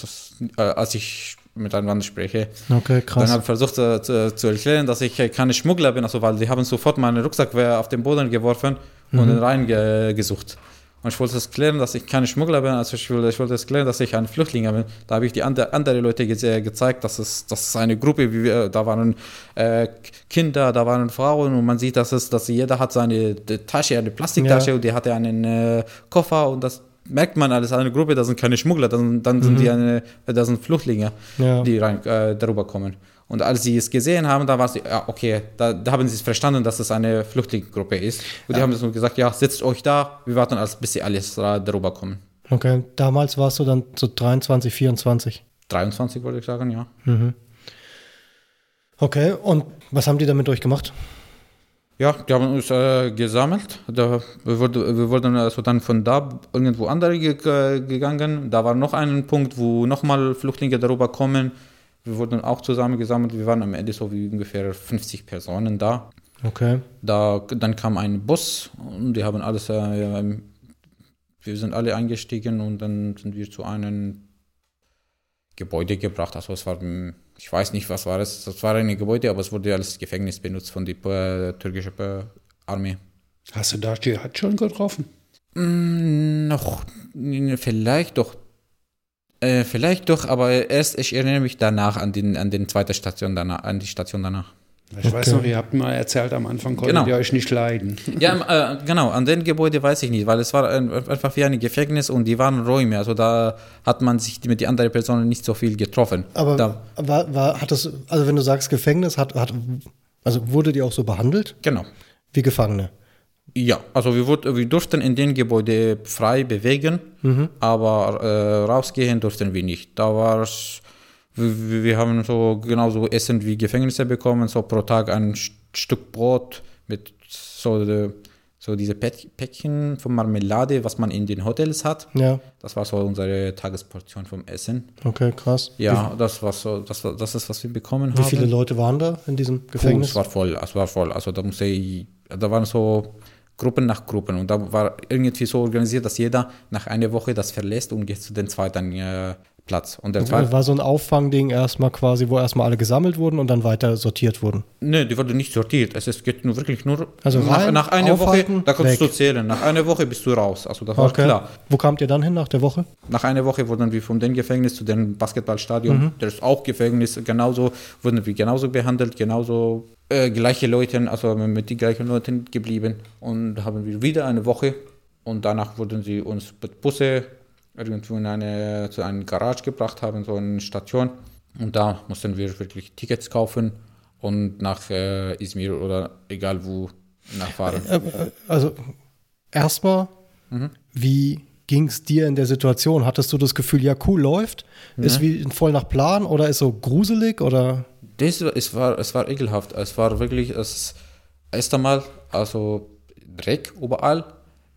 äh, als ich miteinander spreche, Okay, dann krass. habe ich versucht zu, zu, zu erklären, dass ich äh, keine Schmuggler bin, also, weil die haben sofort meinen Rucksack äh, auf den Boden geworfen und den reingesucht. Und ich wollte es klären, dass ich keine Schmuggler bin, also ich wollte, ich wollte es klären, dass ich ein Flüchtling bin. Da habe ich die andere, andere Leute ge gezeigt, dass es, dass es eine Gruppe, wie wir, da waren äh, Kinder, da waren Frauen und man sieht, dass es, dass jeder hat seine Tasche, eine Plastiktasche Ja. und die hatte einen äh, Koffer und das merkt man alles, eine Gruppe, das sind keine Schmuggler, dann, dann sind die eine, das sind Flüchtlinge, Ja. die rein, äh, darüber kommen. Und als sie es gesehen haben, da war es, ja, okay, da, da haben sie es verstanden, dass es eine Flüchtlingsgruppe ist. Und die haben so gesagt, ja, setzt euch da, wir warten, als bis sie alles darüber kommen. Okay, damals warst du dann so 23, 24. 23 wollte ich sagen, ja. Okay, und was haben die damit durchgemacht? Ja, die haben uns äh, gesammelt. Da, wir, wurde, wir wurden also dann von da irgendwo andere ge- gegangen. Da war noch ein Punkt, wo nochmal Flüchtlinge darüber kommen. Wir wurden auch zusammengesammelt. Wir waren am Ende so wie ungefähr 50 Personen da. Okay. Da, dann kam ein Bus und die haben alles, äh, ähm, wir sind alle eingestiegen und dann sind wir zu einem Gebäude gebracht. Also es war, hm, ich weiß nicht, was war es, das war ein Gebäude, aber es wurde als Gefängnis benutzt von der äh, türkischen äh, Armee. Hast du da Dschihad schon getroffen? Mm, noch, vielleicht doch, äh, vielleicht doch, aber erst, ich erinnere mich danach an den, an den zweiten Station danach, an die Station danach. Ich weiß Okay. noch, ihr habt mal erzählt, am Anfang konntet Genau. ihr euch nicht leiden. Ja, äh, genau, an den Gebäude weiß ich nicht, weil es war ein, einfach wie ein Gefängnis und die waren Räume, also da hat man sich mit den anderen Personen nicht so viel getroffen. Aber da, war, war, hat das, also wenn du sagst Gefängnis, hat, hat, also wurde die auch so behandelt genau. wie Gefangene? Ja, also wir, wurd, wir durften in den Gebäude frei bewegen, aber äh, rausgehen durften wir nicht. Da war es, wir, wir haben so genauso Essen wie Gefängnisse bekommen, so pro Tag ein St- Stück Brot mit so, äh, so diese Päck- Päckchen von Marmelade, was man in den Hotels hat. Ja, Das war so unsere Tagesportion vom Essen. okay, krass. Ja, das war so, das, war, das ist, was wir bekommen Wie, wie haben. viele Leute waren da in diesem Puh, Gefängnis? es war voll, es war voll. Also da musste ich, da waren so Gruppen nach Gruppen und da war irgendwie so organisiert, dass jeder nach einer Woche das verlässt und geht zu den zweiten äh, Platz. Und der zweite, war so ein Auffangding erstmal quasi, wo erstmal alle gesammelt wurden und dann weiter sortiert wurden. ne, die wurde nicht sortiert. Es ist, geht nur wirklich nur Also nach, nach einer Woche, da kannst weg. du zählen. Nach einer Woche bist du raus. Also das war Okay. klar. Wo kamt ihr dann hin nach der Woche? Nach einer Woche wurden wir von dem Gefängnis zu dem Basketballstadion, Mhm. das ist auch Gefängnis, genauso wurden wir genauso behandelt, genauso äh, gleiche Leute, also mit den gleichen Leuten geblieben und haben wir wieder eine Woche und danach wurden sie uns mit Busse irgendwo in eine, zu einer Garage gebracht haben, so eine Station und da mussten wir wirklich Tickets kaufen und nach äh, Izmir oder egal wo nachfahren. Äh, äh, Also erstmal, Mhm. wie ging es dir in der Situation? Hattest du das Gefühl, ja, cool läuft? Ist wie voll nach Plan oder ist so gruselig oder? Das, es, war, es war ekelhaft. Es war wirklich das erste Mal, also Dreck überall.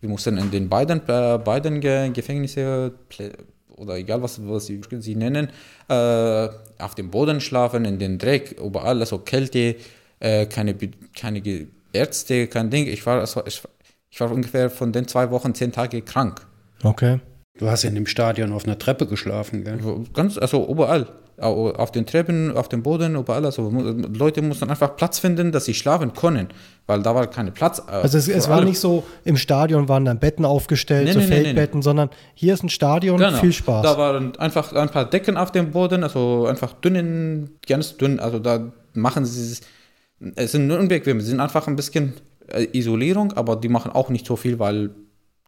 Wir mussten in den beiden, äh, beiden Ge Gefängnisse Plä- oder egal was, was sie, sie nennen, äh, auf dem Boden schlafen, in den Dreck, überall, also Kälte, äh, keine, keine Ärzte, kein Ding. Ich war, also, ich, ich war ungefähr von den zwei Wochen zehn Tage krank. Okay. Du hast in dem Stadion auf einer Treppe geschlafen, gell? Ganz, also überall. Au- Auf den Treppen, auf dem Boden, überall. Also mu- Leute mussten einfach Platz finden, dass sie schlafen können, weil da war kein Platz. äh, Also es, es war alle. nicht so, im Stadion waren dann Betten aufgestellt, Nee, so nee, nee, nee, Feldbetten, sondern hier ist ein Stadion, Genau. viel Spaß. Da waren einfach ein paar Decken auf dem Boden, also einfach dünnen, ganz dünn. Also da machen sie es. Es sind nur unbequem, sie sind einfach ein bisschen äh, Isolierung, aber die machen auch nicht so viel, weil.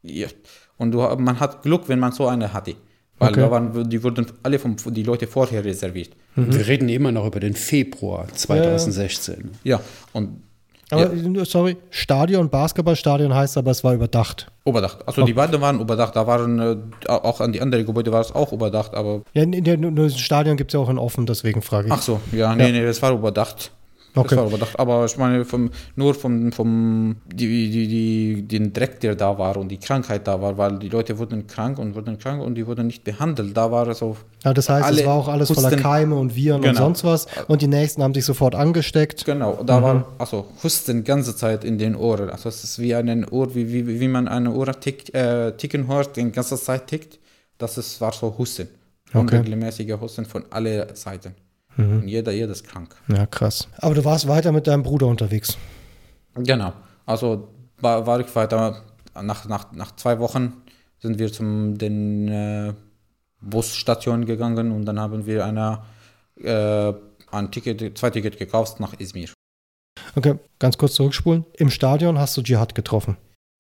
Ja. Und du, man hat Glück, wenn man so eine hatte. Weil Okay. da waren, die wurden alle vom, die Leute vorher reserviert. Wir reden immer noch über den Februar 2016. Ja, und aber sorry, Stadion, Basketballstadion heißt aber, es war überdacht. überdacht. Also die beiden waren überdacht, da waren äh, auch an die anderen Gebäude war es auch überdacht, aber. Ja, in der, nur das Stadion gibt es ja auch in offen, deswegen frage ich. Ach so, ja, nee, nee, das war überdacht. Okay. Das war überdacht. Aber ich meine, vom, nur vom, vom die, die, die, den Dreck, der da war und die Krankheit da war, weil die Leute wurden krank und wurden krank und die wurden nicht behandelt. Da war es so. Ja, das heißt, es war auch alles voller Husten- Keime und Viren und Genau. sonst was. Und die nächsten haben sich sofort angesteckt. Genau, da war also Husten ganze Zeit in den Ohren. Also es ist wie eine Uhr, wie, wie, wie man eine Uhr tick, äh, ticken hört, die ganze Zeit tickt. Das ist, war so Husten. Unregelmäßiger Husten von alle Seiten. Und jeder, jeder ist krank. Ja, krass. Aber du warst weiter mit deinem Bruder unterwegs. Genau. Also war, war ich weiter. Nach, nach, nach zwei Wochen sind wir zum den äh, Busstation gegangen und dann haben wir eine, äh, ein Ticket, zwei Ticket gekauft nach Izmir. Okay, ganz kurz zurückspulen. Im Stadion hast du Dschihad getroffen.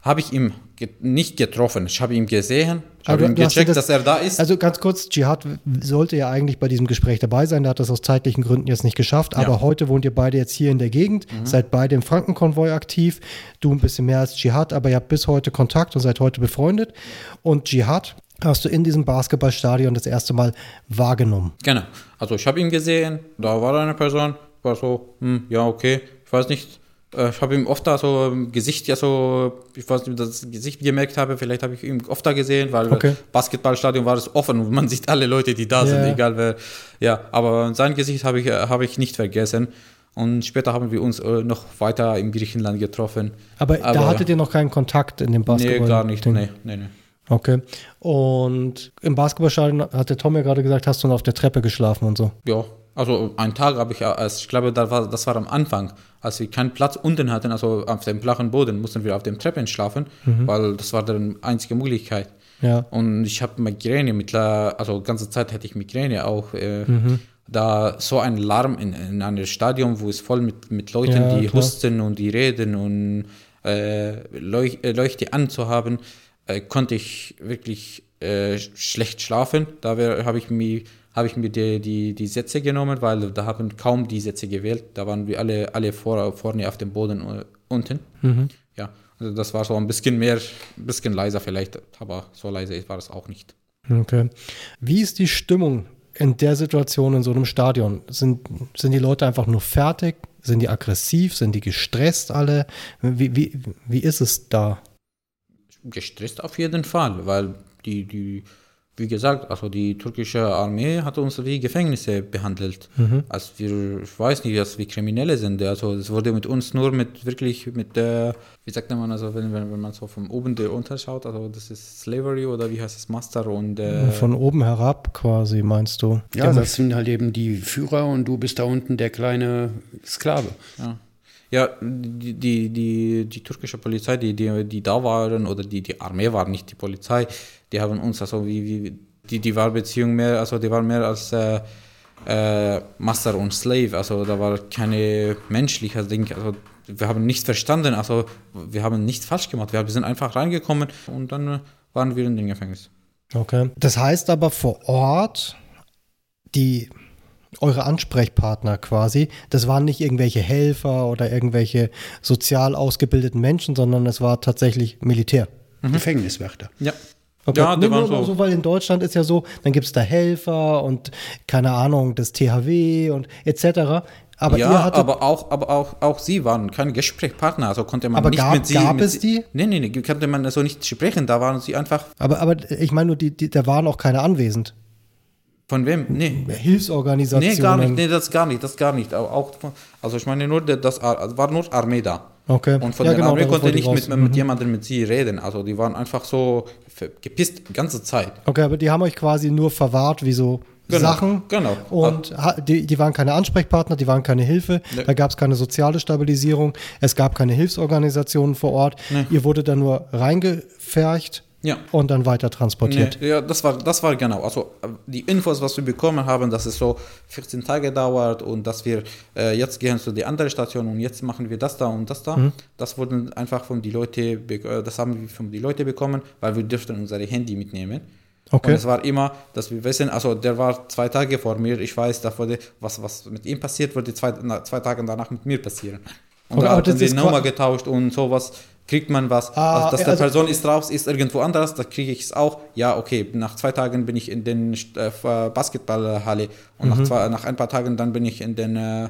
Habe ich ihn nicht getroffen. Ich habe ihn gesehen. Ich habe dir gecheckt, das- dass er da ist. Also ganz kurz, Dschihad sollte ja eigentlich bei diesem Gespräch dabei sein. Der hat das aus zeitlichen Gründen jetzt nicht geschafft. Aber Ja. Mhm. heute wohnt ihr beide jetzt hier in der Gegend, seid beide im Frankenkonvoi aktiv. Du ein bisschen mehr als Dschihad, aber ihr habt bis heute Kontakt und seid heute befreundet. Und Dschihad hast du in diesem Basketballstadion das erste Mal wahrgenommen. Genau. Also ich habe ihn gesehen, da war eine Person, war so, hm, ja, okay, ich weiß nicht. Äh, Ich habe ihm oft da so im Gesicht, ja so, ich weiß nicht, ob ich das Gesicht gemerkt habe, vielleicht habe ich ihn oft da gesehen, weil Okay. Basketballstadion war es offen und man sieht alle Leute, die da Ja. sind, egal wer. Ja, aber sein Gesicht habe ich, äh, habe ich nicht vergessen. Und später haben wir uns äh, noch weiter in Griechenland getroffen. Aber, da hattet ihr noch keinen Kontakt in dem Basketball? Nee, gar nicht. Ding. Nee, nee, nee. Okay. Und im Basketballstadion hat der Tom ja gerade gesagt, hast du noch auf der Treppe geschlafen und so. Ja, also einen Tag habe ich, als ich glaube, das war, das war am Anfang, als wir keinen Platz unten hatten, also auf dem flachen Boden, mussten wir auf dem Treppen schlafen, weil das war die einzige Möglichkeit. Ja. Und ich habe Migräne, mittler, also ganze Zeit hatte ich Migräne auch. Äh, Da so ein Lärm in, in einem Stadion, wo es voll mit, mit Leuten, Ja, die klar. husten und die reden und äh, Leuch, äh, Leuchte anzuhaben, äh, konnte ich wirklich äh, schlecht schlafen. Da habe ich mir habe ich mir die, die, die Sätze genommen, weil da haben kaum die Sätze gewählt. Da waren wir alle, alle vor, vorne auf dem Boden unten. Ja, also das war so ein bisschen mehr, ein bisschen leiser vielleicht, aber so leise war es auch nicht. Okay. Wie ist die Stimmung in der Situation in so einem Stadion? Sind, sind die Leute einfach nur fertig? Sind die aggressiv? Sind die gestresst alle? Wie, wie, wie ist es da? Gestresst auf jeden Fall, weil die, die, wie gesagt, also die türkische Armee hat uns wie Gefängnisse behandelt. Als wir, ich weiß nicht, dass wir Kriminelle sind. Also es wurde mit uns nur mit wirklich mit der, wie sagt man, also wenn, wenn, wenn man so von oben der unterschaut, also das ist Slavery oder wie heißt es, Master und äh, Von oben herab quasi, meinst du? Ja, das sind halt eben die Führer und du bist da unten der kleine Sklave. Ja, ja die, die, die, die türkische Polizei, die, die, die da waren, oder die, die Armee war nicht die Polizei, die haben uns, also wie, wie die, die war Beziehung mehr, also die waren mehr als äh, äh, Master und Slave, also da war keine menschliche Ding, also wir haben nichts verstanden, also wir haben nichts falsch gemacht, wir sind einfach reingekommen und dann waren wir in den Gefängnis. Okay. Das heißt aber vor Ort, die eure Ansprechpartner quasi, das waren nicht irgendwelche Helfer oder irgendwelche sozial ausgebildeten Menschen, sondern es war tatsächlich Militär. Gefängniswärter. Ja. Ja, die waren so. so, weil in Deutschland ist ja so, dann gibt es da Helfer und keine Ahnung, das THW und etc. Aber ja, hattet, aber auch, aber auch, auch sie waren keine Gesprächspartner, also konnte man Aber nicht gab- mit sie. gab mit es die? Nee, nee, nee, konnte man so nicht sprechen, da waren sie einfach. aber, aber ich meine nur, die, die, da waren auch keine anwesend. Von wem? Nee. Hilfsorganisationen. Nee, gar nicht, nee, das gar nicht, das gar nicht. Auch, auch von- also ich meine nur, das Ar- war nur Armee da. Okay. Und von Ja, der genau, Armee konnte nicht mit, mit jemandem mit sie reden. Also die waren einfach so gepisst die ganze Zeit. Okay, aber die haben euch quasi nur verwahrt wie so Genau, Sachen. genau. Und die, die waren keine Ansprechpartner, die waren keine Hilfe. Nee. Da gab es keine soziale Stabilisierung. Es gab keine Hilfsorganisationen vor Ort. Ihr wurde dann nur reingefercht Ja. und dann weiter transportiert. Nee, ja, das war, das war genau. Also äh, die Infos, was wir bekommen haben, dass es so 14 Tage dauert und dass wir äh, jetzt gehen zu der anderen Station und jetzt machen wir das da und das da. Mhm. Das wurden einfach von die Leute, äh, das haben wir von die Leute bekommen, weil wir dürften unsere Handy mitnehmen. Okay. Und es war immer, dass wir wissen, also der war zwei Tage vor mir, ich weiß, da wurde, was, was mit ihm passiert, würde zwei, na, zwei Tage danach mit mir passieren. Und Okay, da die ist Nummer getauscht und sowas, kriegt man was. Ah, also, dass der also- Person ist raus, ist irgendwo anders, da kriege ich es auch. Ja, okay, nach zwei Tagen bin ich in den äh, Basketballhalle und Mhm. nach, zwei, nach ein paar Tagen dann bin ich in den äh,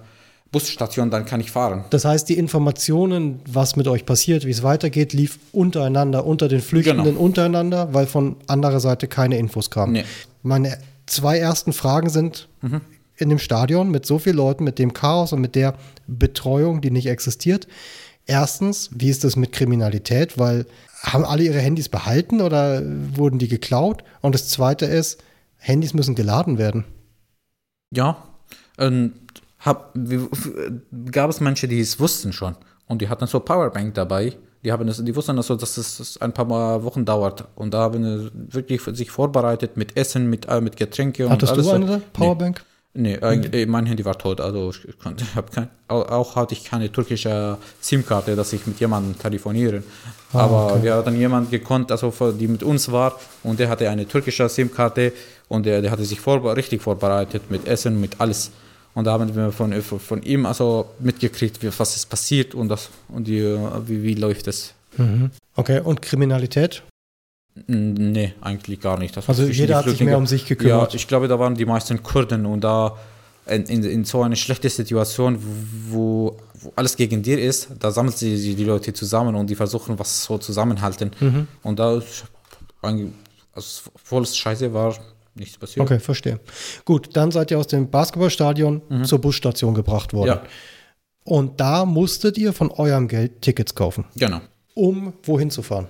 Busstation, dann kann ich fahren. Das heißt, die Informationen, was mit euch passiert, wie es weitergeht, lief untereinander, unter den Flüchtenden Genau. untereinander, weil von anderer Seite keine Infos kamen. Nee. Meine zwei ersten Fragen sind in dem Stadion mit so vielen Leuten, mit dem Chaos und mit der Betreuung, die nicht existiert. Erstens, wie ist das mit Kriminalität? Weil haben alle ihre Handys behalten oder wurden die geklaut? Und das zweite ist, Handys müssen geladen werden. Ja, ähm, hab, gab es Menschen, die es wussten schon und die hatten so Powerbank dabei. Die, haben das, die wussten also, dass es ein paar Wochen dauert und da haben sie wirklich sich vorbereitet mit Essen, mit, äh, mit Getränke und Hattest alles. du so. eine? Powerbank? Nee, eigentlich, äh, mein Handy war tot, also ich konnte, hab kein, auch, hatte ich keine türkische SIM-Karte, dass ich mit jemandem telefonieren. Aber wir hatten jemanden gekonnt, also die mit uns war und der hatte eine türkische SIM-Karte und der, der hatte sich vor, richtig vorbereitet mit Essen, mit alles. Und da haben wir von, von ihm also mitgekriegt, wie, was ist passiert und, das, und die, wie, wie läuft es. Okay, und Kriminalität? Nee, eigentlich gar nicht. Das Also jeder hat sich mehr um sich gekümmert. Ja, ich glaube, da waren die meisten Kurden und da in, in, in so eine schlechte Situation, wo, wo alles gegen dir ist, da sammeln sie die Leute zusammen und die versuchen, was so zusammenhalten. Mhm. Und da ist eigentlich- also volles Scheiße war nichts passiert. Okay, verstehe. Gut, dann seid ihr aus dem Basketballstadion zur Busstation gebracht worden. Ja, Und da musstet ihr von eurem Geld Tickets kaufen, genau. um wohin zu fahren.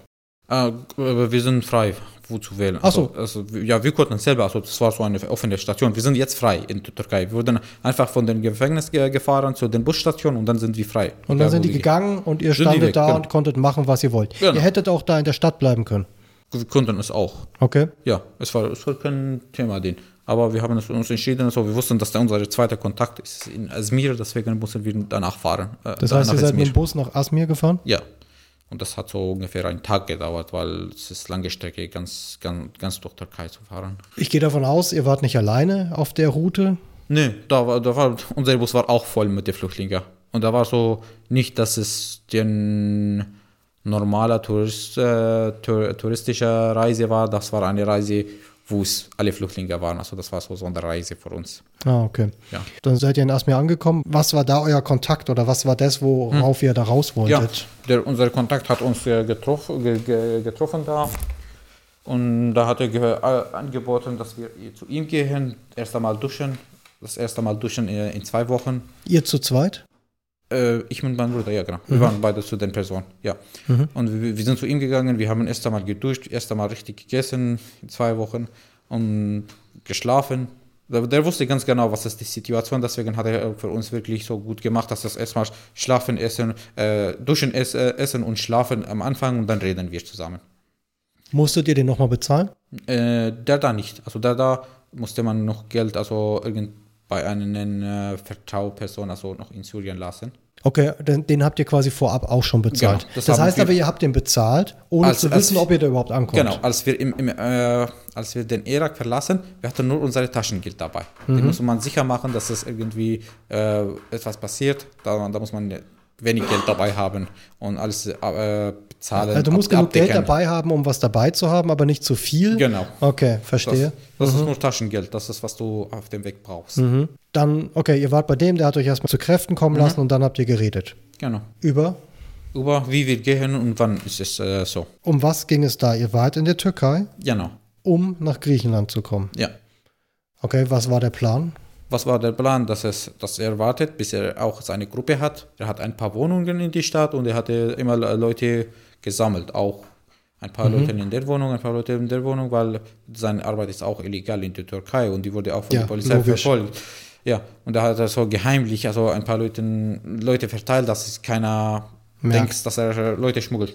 Äh, aber wir sind frei, wo zu wählen. Ach so. Also, also, ja, wir konnten selber, also das war so eine offene Station. Wir sind jetzt frei in der Türkei. Wir wurden einfach von dem Gefängnis ge gefahren zu den Busstationen und dann sind wir frei. Und dann Egal, sind die gegangen und ihr standet weg, da genau. und konntet machen, was ihr wollt. Genau. Ihr hättet auch da in der Stadt bleiben können. Wir konnten es auch. Okay. Ja, es war, es war kein Thema, den. Aber wir haben uns entschieden, also wir wussten, dass der unser zweiter Kontakt ist in Azmir, deswegen mussten wir danach fahren. äh, Das da heißt, ihr seid mit dem Bus nach Asmir gefahren? Ja. Und das hat so ungefähr einen Tag gedauert, weil es ist lange Strecke, ganz, ganz, ganz durch Türkei zu fahren. Ich gehe davon aus, ihr wart nicht alleine auf der Route. Nee, da war, da war, unser Bus war auch voll mit den Flüchtlingen. Und da war so nicht, dass es den normaler Tourist, äh, tour, touristische Reise war. Das war eine Reise, wo es alle Flüchtlinge waren. Also das war so, so eine Reise für uns. Ah, okay. Ja. Dann seid ihr in Asmir angekommen. Was war da euer Kontakt oder was war das, worauf ihr da raus Ja, wolltet? der, unser Kontakt hat uns äh, getroffen, ge, ge, getroffen da. Und da hat er äh, angeboten, dass wir zu ihm gehen, erst einmal duschen. Das erste Mal duschen äh, in zwei Wochen. Ihr zu zweit? Äh, ich und mein Bruder, ja genau. Wir waren beide zu den Personen, ja. Und wir, wir sind zu ihm gegangen, wir haben erst einmal geduscht, erst einmal richtig gegessen zwei Wochen und geschlafen. Der, der wusste ganz genau, was ist die Situation, deswegen hat er für uns wirklich so gut gemacht, dass das erstmal schlafen, essen, äh, duschen, ess, äh, essen und schlafen am Anfang und dann reden wir zusammen. Musstet ihr den nochmal bezahlen? Äh, der da nicht. Also der da musste man noch Geld, also irgend bei einer äh, Vertrauperson, also noch in Syrien lassen. Okay, den, den habt ihr quasi vorab auch schon bezahlt. Genau, das das heißt aber, ihr habt den bezahlt, ohne Als- zu als- wissen, ob ihr da überhaupt ankommt. Genau, als wir, im, im, äh, als wir den Irak verlassen, wir hatten nur unser Taschengeld dabei. Mhm. Die muss man sicher machen, dass es irgendwie äh, etwas passiert. Da, da muss man wenig Geld dabei haben und alles äh, bezahlen. Also du musst genug Geld dabei haben, um was dabei zu haben, aber nicht zu viel. Genau. Okay, verstehe. Das, das ist nur Taschengeld, das ist, was du auf dem Weg brauchst. Mhm. Dann, okay, ihr wart bei dem, der hat euch erstmal zu Kräften kommen Mhm. lassen und dann habt ihr geredet. Genau. Über, Über wie wir gehen und wann ist es äh, so. um was ging es da? Ihr wart in der Türkei, Genau. um nach Griechenland zu kommen. Ja. Okay, was war der Plan? Was war der Plan? Dass, es, dass er wartet, bis er auch seine Gruppe hat. Er hat ein paar Wohnungen in die Stadt und er hatte immer Leute gesammelt, auch Ein paar Leute in der Wohnung, ein paar Leute in der Wohnung, weil seine Arbeit ist auch illegal in der Türkei und die wurde auch von Ja, der Polizei logisch. verfolgt. Ja, und da hat er so geheimlich also ein paar Leute, Leute verteilt, dass es keiner Merkt. denkt, dass er Leute schmuggelt.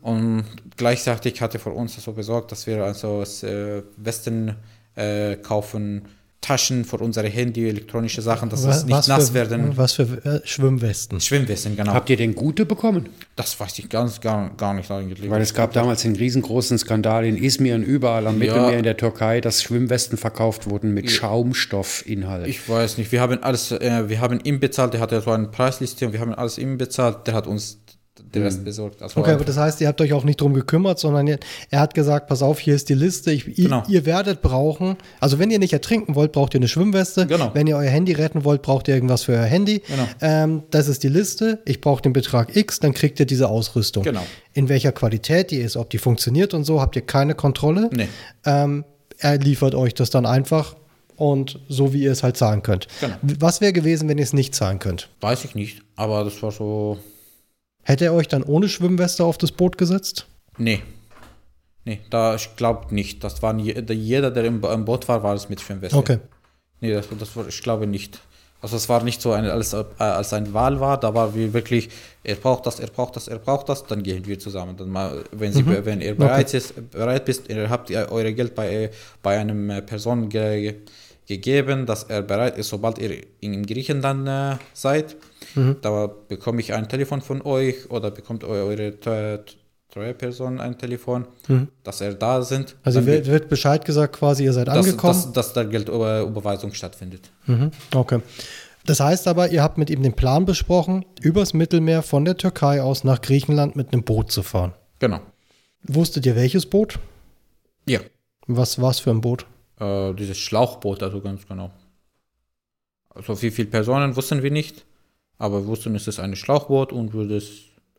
Und gleichzeitig hat er für uns so besorgt, dass wir also aus äh, Westen äh, kaufen Taschen für unsere Handy, elektronische Sachen, dass es nicht nass für, werden. Was für äh, Schwimmwesten. Schwimmwesten, genau. Habt ihr denn gute bekommen? das weiß ich ganz gar, gar nicht eigentlich. Weil es gab damals einen riesengroßen Skandal in Izmir und überall am Ja. Mittelmeer in der Türkei, dass Schwimmwesten verkauft wurden mit Schaumstoffinhalt. Ich weiß nicht, wir haben alles, äh, wir haben ihm bezahlt, der hat ja so eine Preisliste und wir haben alles ihm bezahlt, der hat uns den Rest besorgt. Also Okay, aber das heißt, ihr habt euch auch nicht drum gekümmert, sondern ihr, er hat gesagt, pass auf, hier ist die Liste. Ich, Genau. ihr, ihr werdet brauchen, also wenn ihr nicht ertrinken wollt, braucht ihr eine Schwimmweste. Genau. Wenn ihr euer Handy retten wollt, braucht ihr irgendwas für euer Handy. Genau. Ähm, das ist die Liste. Ich brauche den Betrag X, dann kriegt ihr diese Ausrüstung. Genau. In welcher Qualität die ist, ob die funktioniert und so, habt ihr keine Kontrolle. Nee. Ähm, er liefert euch das dann einfach und so, wie ihr es halt zahlen könnt. Genau. Was wäre gewesen, wenn ihr es nicht zahlen könnt? weiß ich nicht, aber das war so, Hätte er euch dann ohne Schwimmweste auf das Boot gesetzt? nee. Nee, da, ich glaube nicht. Das der- jeder, der im, im Boot war, war es mit Schwimmweste. Okay. Nee, das, das war, ich glaube nicht. Also es war nicht so eine, als, äh, als ein Wahl war, da war wir wirklich, er braucht das, er braucht das, er braucht das, dann gehen wir zusammen. Dann mal, wenn, Sie, wenn ihr bereit, ist, bereit bist, ihr habt ihr eure Geld bei, bei einem äh, Person ge, gegeben, dass er bereit ist, sobald ihr in Griechenland äh, seid, da bekomme ich ein Telefon von euch oder bekommt eu- eure tre- treue Person ein Telefon, dass er da sind. Also wird, wird Bescheid gesagt, quasi, ihr seid dass, angekommen. dass, dass der Geldüberweisung stattfindet. Mhm, Okay. Das heißt aber, ihr habt mit ihm den Plan besprochen, übers Mittelmeer von der Türkei aus nach Griechenland mit einem Boot zu fahren. Genau. Wusstet ihr welches Boot? Ja. Was war es für ein Boot? Äh, dieses Schlauchboot, also ganz genau. Also wie viele Personen wussten wir nicht, aber wir wussten, es ist ein Schlauchboot und würde es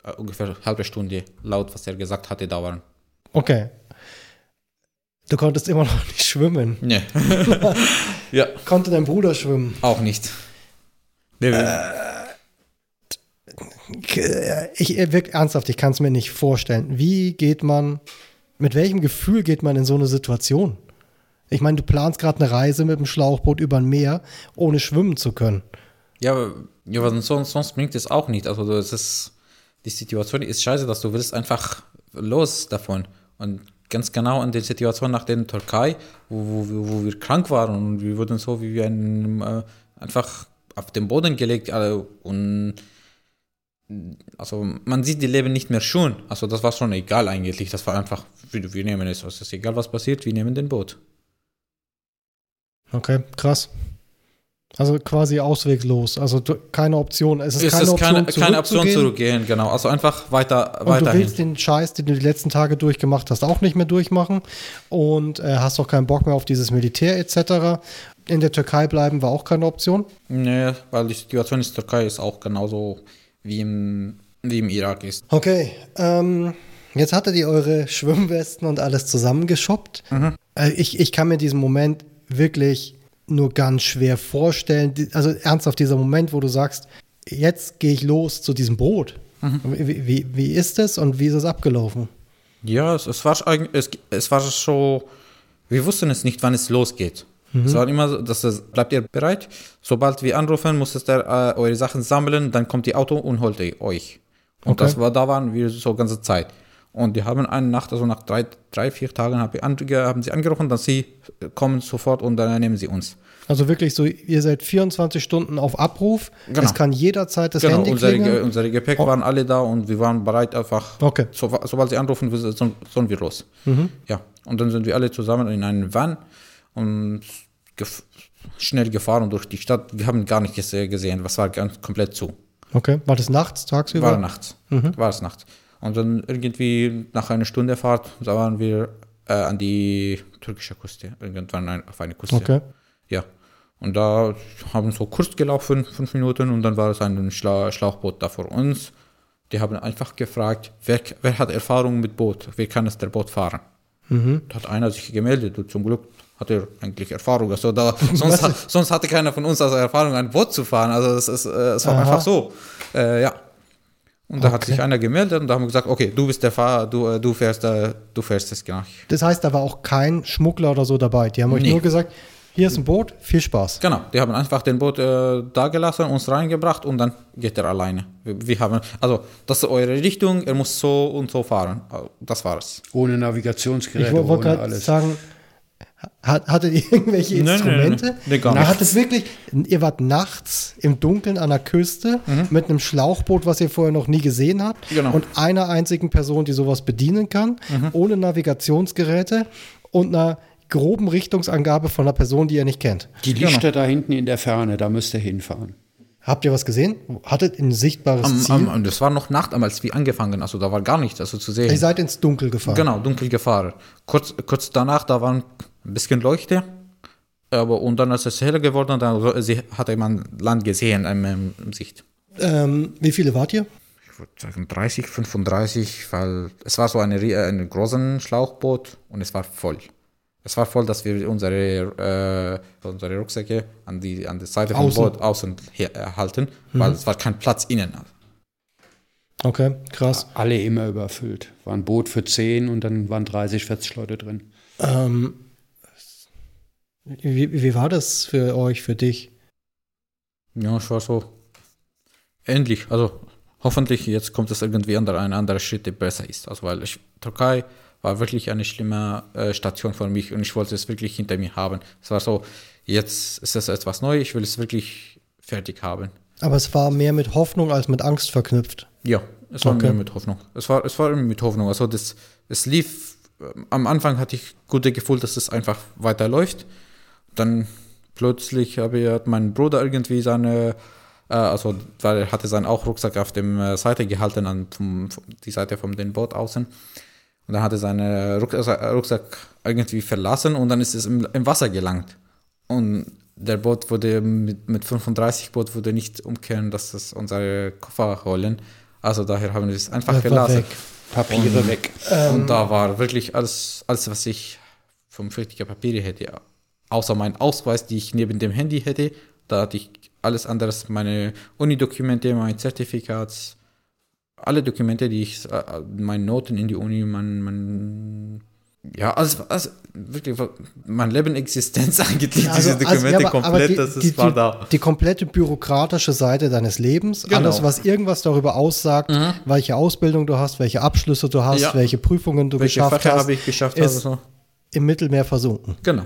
äh, ungefähr eine halbe Stunde laut, was er gesagt hatte, dauern. Okay. Du konntest immer noch nicht schwimmen. Nee. *laughs* ja, Konnte dein Bruder schwimmen? auch nicht. Nee, Ich äh, wirklich ernsthaft, ich kann es mir nicht vorstellen. Wie geht man, mit welchem Gefühl geht man in so eine Situation? Ich meine, du planst gerade eine Reise mit dem Schlauchboot über ein Meer, ohne schwimmen zu können. Ja, aber- ja aber sonst, sonst bringt es auch nicht. Also es ist, die Situation ist scheiße, dass du willst einfach los davon. Und ganz genau in der Situation nach der Türkei, wo, wo, wo wir krank waren und wir wurden so wie ein, äh, einfach auf den Boden gelegt äh, und also man sieht die Leben nicht mehr schon. Also das war schon egal eigentlich. Das war einfach, wir, wir nehmen es. Es ist egal, was passiert, wir nehmen den Boot. Okay, krass. Also quasi ausweglos. Also du, keine Option. Es ist Es keine ist Option, keine, keine Option zurückzugehen. zurückgehen, genau. Also einfach weiter, Und du willst den Scheiß, den du die letzten Tage durchgemacht hast, auch nicht mehr durchmachen. Und äh, hast auch keinen Bock mehr auf dieses Militär etc. In der Türkei bleiben war auch keine Option. Nee, weil die Situation in der Türkei ist auch genauso wie im, wie im Irak ist. Okay, ähm, jetzt hattet ihr eure Schwimmwesten und alles zusammengeschoppt. Äh, ich, ich kann mir diesen Moment wirklich nur ganz schwer vorstellen. Also ernsthaft, dieser Moment, wo du sagst, jetzt gehe ich los zu diesem Boot. Wie, wie, wie ist es und wie ist es abgelaufen? Ja, es, es, war, es, es war so, wir wussten es nicht, wann es losgeht. Es war immer so, dass es, bleibt ihr bereit? Sobald wir anrufen, musstet ihr äh, eure Sachen sammeln, dann kommt die Auto und holt euch. Und Okay. das war, da waren wir so ganze Zeit. Und die haben eine Nacht, also nach drei, drei vier Tagen haben, sie angerufen, dass sie kommen sofort und dann nehmen sie uns. Also wirklich so, ihr seid 24 Stunden auf Abruf. Genau. Es kann jederzeit das Genau, Handy unsere, klingeln. Ge- unsere Gepäck Oh. waren alle da und wir waren bereit einfach. Okay. So, sobald sie anrufen, sollen wir los. Ja, und dann sind wir alle zusammen in einem Van und gef schnell gefahren durch die Stadt. Wir haben gar nicht gese- gesehen, was war ganz komplett zu. Okay. War das nachts, tagsüber? War nachts. War es nachts. Und dann irgendwie nach einer Stunde Fahrt da waren wir äh, an die türkische Küste, irgendwann ein, auf eine Küste. Okay. Ja. Und da haben wir so kurz gelaufen, fünf Minuten, und dann war es ein Schla Schlauchboot da vor uns. Die haben einfach gefragt, wer, wer hat Erfahrung mit Boot? Wer kann es der Boot fahren? Da hat einer sich gemeldet und zum Glück hat er eigentlich Erfahrung. Also da, *laughs* sonst, hat, sonst hatte keiner von uns also Erfahrung, ein Boot zu fahren. Also es, ist, äh, es war Aha. einfach so. Äh, ja. Und da hat Okay. sich einer gemeldet und da haben wir gesagt, okay, du bist der Fahrer, du, äh, du fährst, äh, du fährst es genau. Das heißt, da war auch kein Schmuggler oder so dabei. Die haben euch Nee. nur gesagt, hier ist ein Boot, viel Spaß. Genau, die haben einfach den Boot äh, da gelassen, uns reingebracht und dann geht er alleine. Wir, wir haben, also das ist eure Richtung, er muss so und so fahren. Also, Das war es. Ohne Ich Navigationsgeräte, wollte ohne gerade alles. sagen, hat, hattet ihr *laughs* irgendwelche Nee, nee, nee, Instrumente? nee. Gar Na, nichts. hattet wirklich, ihr wart nachts im Dunkeln an der Küste mit einem Schlauchboot, was ihr vorher noch nie gesehen habt. Mhm. Genau. Mhm. Und einer einzigen Person, die sowas bedienen kann, ohne Navigationsgeräte und einer groben Richtungsangabe von einer Person, die ihr nicht kennt. Die Lichter da hinten in der Ferne, da müsst ihr hinfahren. Habt ihr was gesehen? Hattet ein sichtbares Ziel? Am, am, und das war noch Nacht, als wir angefangen, also da war gar nichts also zu sehen. ihr seid ins Dunkel gefahren. Genau, dunkel gefahren. Kurz, kurz danach, da waren ein bisschen Leuchte. Aber und dann ist es heller geworden, dann sie hatte man Land gesehen im, im, im Sicht. Ähm, wie viele wart ihr? Ich würde sagen 30, 35, weil es war so eine, rie- ein großes Schlauchboot und es war voll. Es war voll, dass wir unsere, äh, unsere Rucksäcke an die, an die Seite vom Außen. Boot außen her, äh, halten, weil es war kein Platz innen. Okay, krass. Alle immer überfüllt. War ein Boot für 10 und dann waren 30, 40 Leute drin. Ähm, wie, wie war das für euch, für dich? Ja, es war so ähnlich. Also hoffentlich jetzt kommt es irgendwie an ein anderer Schritt, der besser ist. Also weil ich, Türkei war wirklich eine schlimme äh, Station für mich und ich wollte es wirklich hinter mir haben. Es war so, jetzt ist es etwas neu, ich will es wirklich fertig haben. Aber es war mehr mit Hoffnung als mit Angst verknüpft. Ja, es war Okay. mir mit Hoffnung. Es war, es war mit Hoffnung. Also das, es lief, am Anfang hatte ich gute Gefühl, dass es einfach weiterläuft. Dann plötzlich habe ich hat mein Bruder irgendwie seine, äh, also weil er hatte seinen auch Rucksack auf dem äh, Seite gehalten, an vom, vom, die Seite von dem Boot außen. Und dann hat er seinen äh, Rucksack irgendwie verlassen und dann ist es im, im Wasser gelangt. Und der Boot wurde mit, mit 35 Boot wurde nicht umkehren, dass das unsere Koffer holen. Also daher haben wir es einfach Das gelassen. weg. Papiere weg. Und da war wirklich alles, alles, was ich vom flüchtigen Papier hätte, außer mein Ausweis, die ich neben dem Handy hätte, da hatte ich alles anderes, meine Uni-Dokumente, mein Zertifikat, alle Dokumente, die ich, äh, meine Noten in die Uni, mein, mein ja, also, also wirklich, mein Leben Existenz *laughs* eigentlich, diese Dokumente ja, aber- aber komplett, die, das die, ist, war die, da. Die komplette bürokratische Seite deines Lebens, Genau. Mhm. alles, was irgendwas darüber aussagt, welche Ausbildung du hast, welche Abschlüsse du hast, Ja. welche Prüfungen du Welche geschafft Fächer hast, habe ich geschafft? ist Also so. im Mittelmeer versunken. Genau.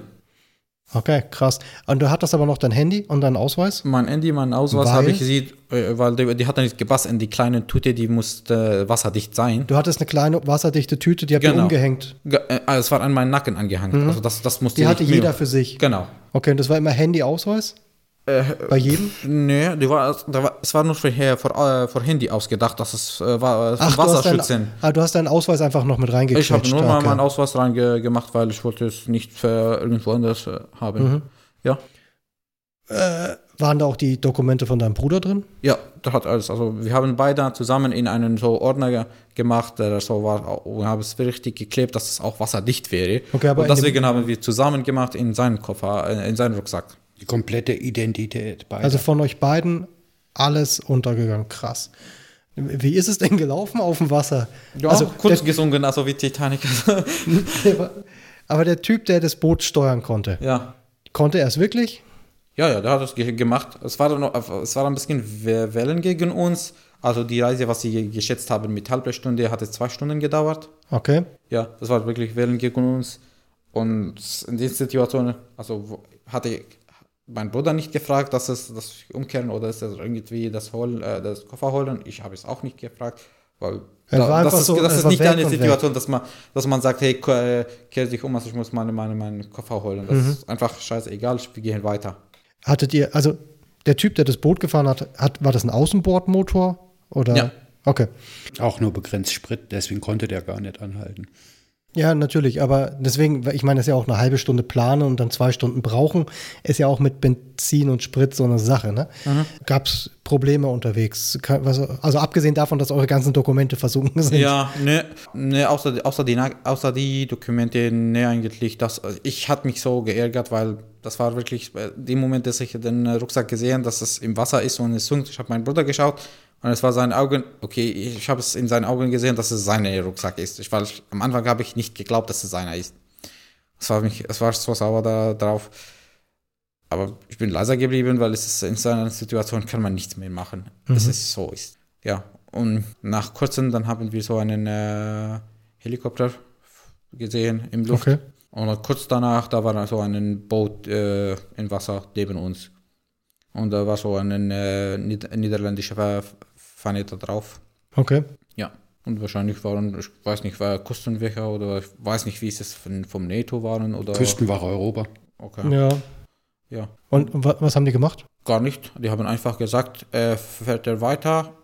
Okay, krass. Und du hattest aber noch dein Handy und deinen Ausweis? Mein Handy, mein Ausweis habe ich sie, äh, weil die, die hat nicht gepasst in die kleine Tüte, die musste wasserdicht sein. Du hattest eine kleine wasserdichte Tüte, die habt ihr Genau. umgehängt. Ge- äh, also es war an meinen Nacken angehangen. Also das, das musste Die hatte jeder für sich. Genau. Okay, und das war immer Handy-Ausweis? Bei jedem? Nee, die war, war, es war nur für, für, äh, für Handy ausgedacht, dass es äh, war äh, Ach, zum du hast, schützen. ah, du hast deinen Ausweis einfach noch mit Ich reingequetscht. habe nur mal okay. meinen Ausweis reingemacht, weil ich wollte es nicht für irgendwo anders äh, haben. Mhm. Ja. Waren da auch die Dokumente von deinem Bruder drin? Ja, da hat alles. Also wir haben beide zusammen in einen so Ordner ge- gemacht, der so war, und haben es richtig geklebt, dass es auch wasserdicht wäre. Okay, aber und deswegen haben wir zusammen gemacht in seinen Koffer, äh, in seinen Rucksack. Die komplette Identität. Beider. Also von euch beiden alles untergegangen. Krass. Wie ist es denn gelaufen auf dem Wasser? Ja, also kurz gesungen, also wie Titanic. der, *laughs* aber der Typ, der das Boot steuern konnte, ja. konnte er es wirklich? Ja, ja, der hat es ge gemacht. Es war, dann noch, es war ein bisschen We- Wellen gegen uns. Also die Reise, was sie geschätzt haben mit halber Stunde, hat es zwei Stunden gedauert. Okay. Ja, das war wirklich Wellen gegen uns. Und in dieser Situation, also hatte ich mein Bruder nicht gefragt, dass es das umkehren oder ist das irgendwie das, Hol, äh, das Koffer holen. Ich habe es auch nicht gefragt, weil einfach das ist, so, das ist nicht eine weg. Situation, dass man, dass man sagt, hey, äh, kehr dich um, also ich muss meine, meine, meinen Koffer holen. Das ist einfach scheißegal, wir gehen weiter. Hattet ihr, also der Typ, der das Boot gefahren hat, hat war das ein Außenbordmotor? Oder? Ja. Okay. auch nur begrenzt Sprit, deswegen konnte der gar nicht anhalten. Ja, natürlich, aber deswegen, ich meine, das ist ja auch eine halbe Stunde planen und dann zwei Stunden brauchen, ist ja auch mit Benzin und Sprit so eine Sache, ne? Mhm. Gab es Probleme unterwegs? Also abgesehen davon, dass eure ganzen Dokumente versunken sind. Ja, ne, ne außer, außer, die, außer die Dokumente, ne, eigentlich, das, ich hatte mich so geärgert, weil das war wirklich, äh, dem Moment, dass ich den äh, Rucksack gesehen, dass es im Wasser ist und es sunkt, ich habe meinen Bruder geschaut, Und es war seinen Augen, okay, ich habe es in seinen Augen gesehen, dass es sein Rucksack ist. Ich war, am Anfang habe ich nicht geglaubt, dass es seiner ist. Es war, mich, es war so sauer da, drauf. Aber ich bin leiser geblieben, weil es ist, in so einer Situation kann man nichts mehr machen. Mhm. Es ist so ist. Ja. Und nach kurzem, dann haben wir so einen äh, Helikopter gesehen im Luft. Okay. Und kurz danach, da war so ein Boot äh, im Wasser neben uns. Und da war so ein äh, niederländischer Fahne da drauf. Okay. Ja. Und wahrscheinlich waren, ich weiß nicht, war Küstenwache oder ich weiß nicht, wie es von, vom NATO waren oder. Küstenwache Europa. Okay. Ja. Ja. Und was haben die gemacht? Gar nicht. Die haben einfach gesagt, äh, fährt er weiter,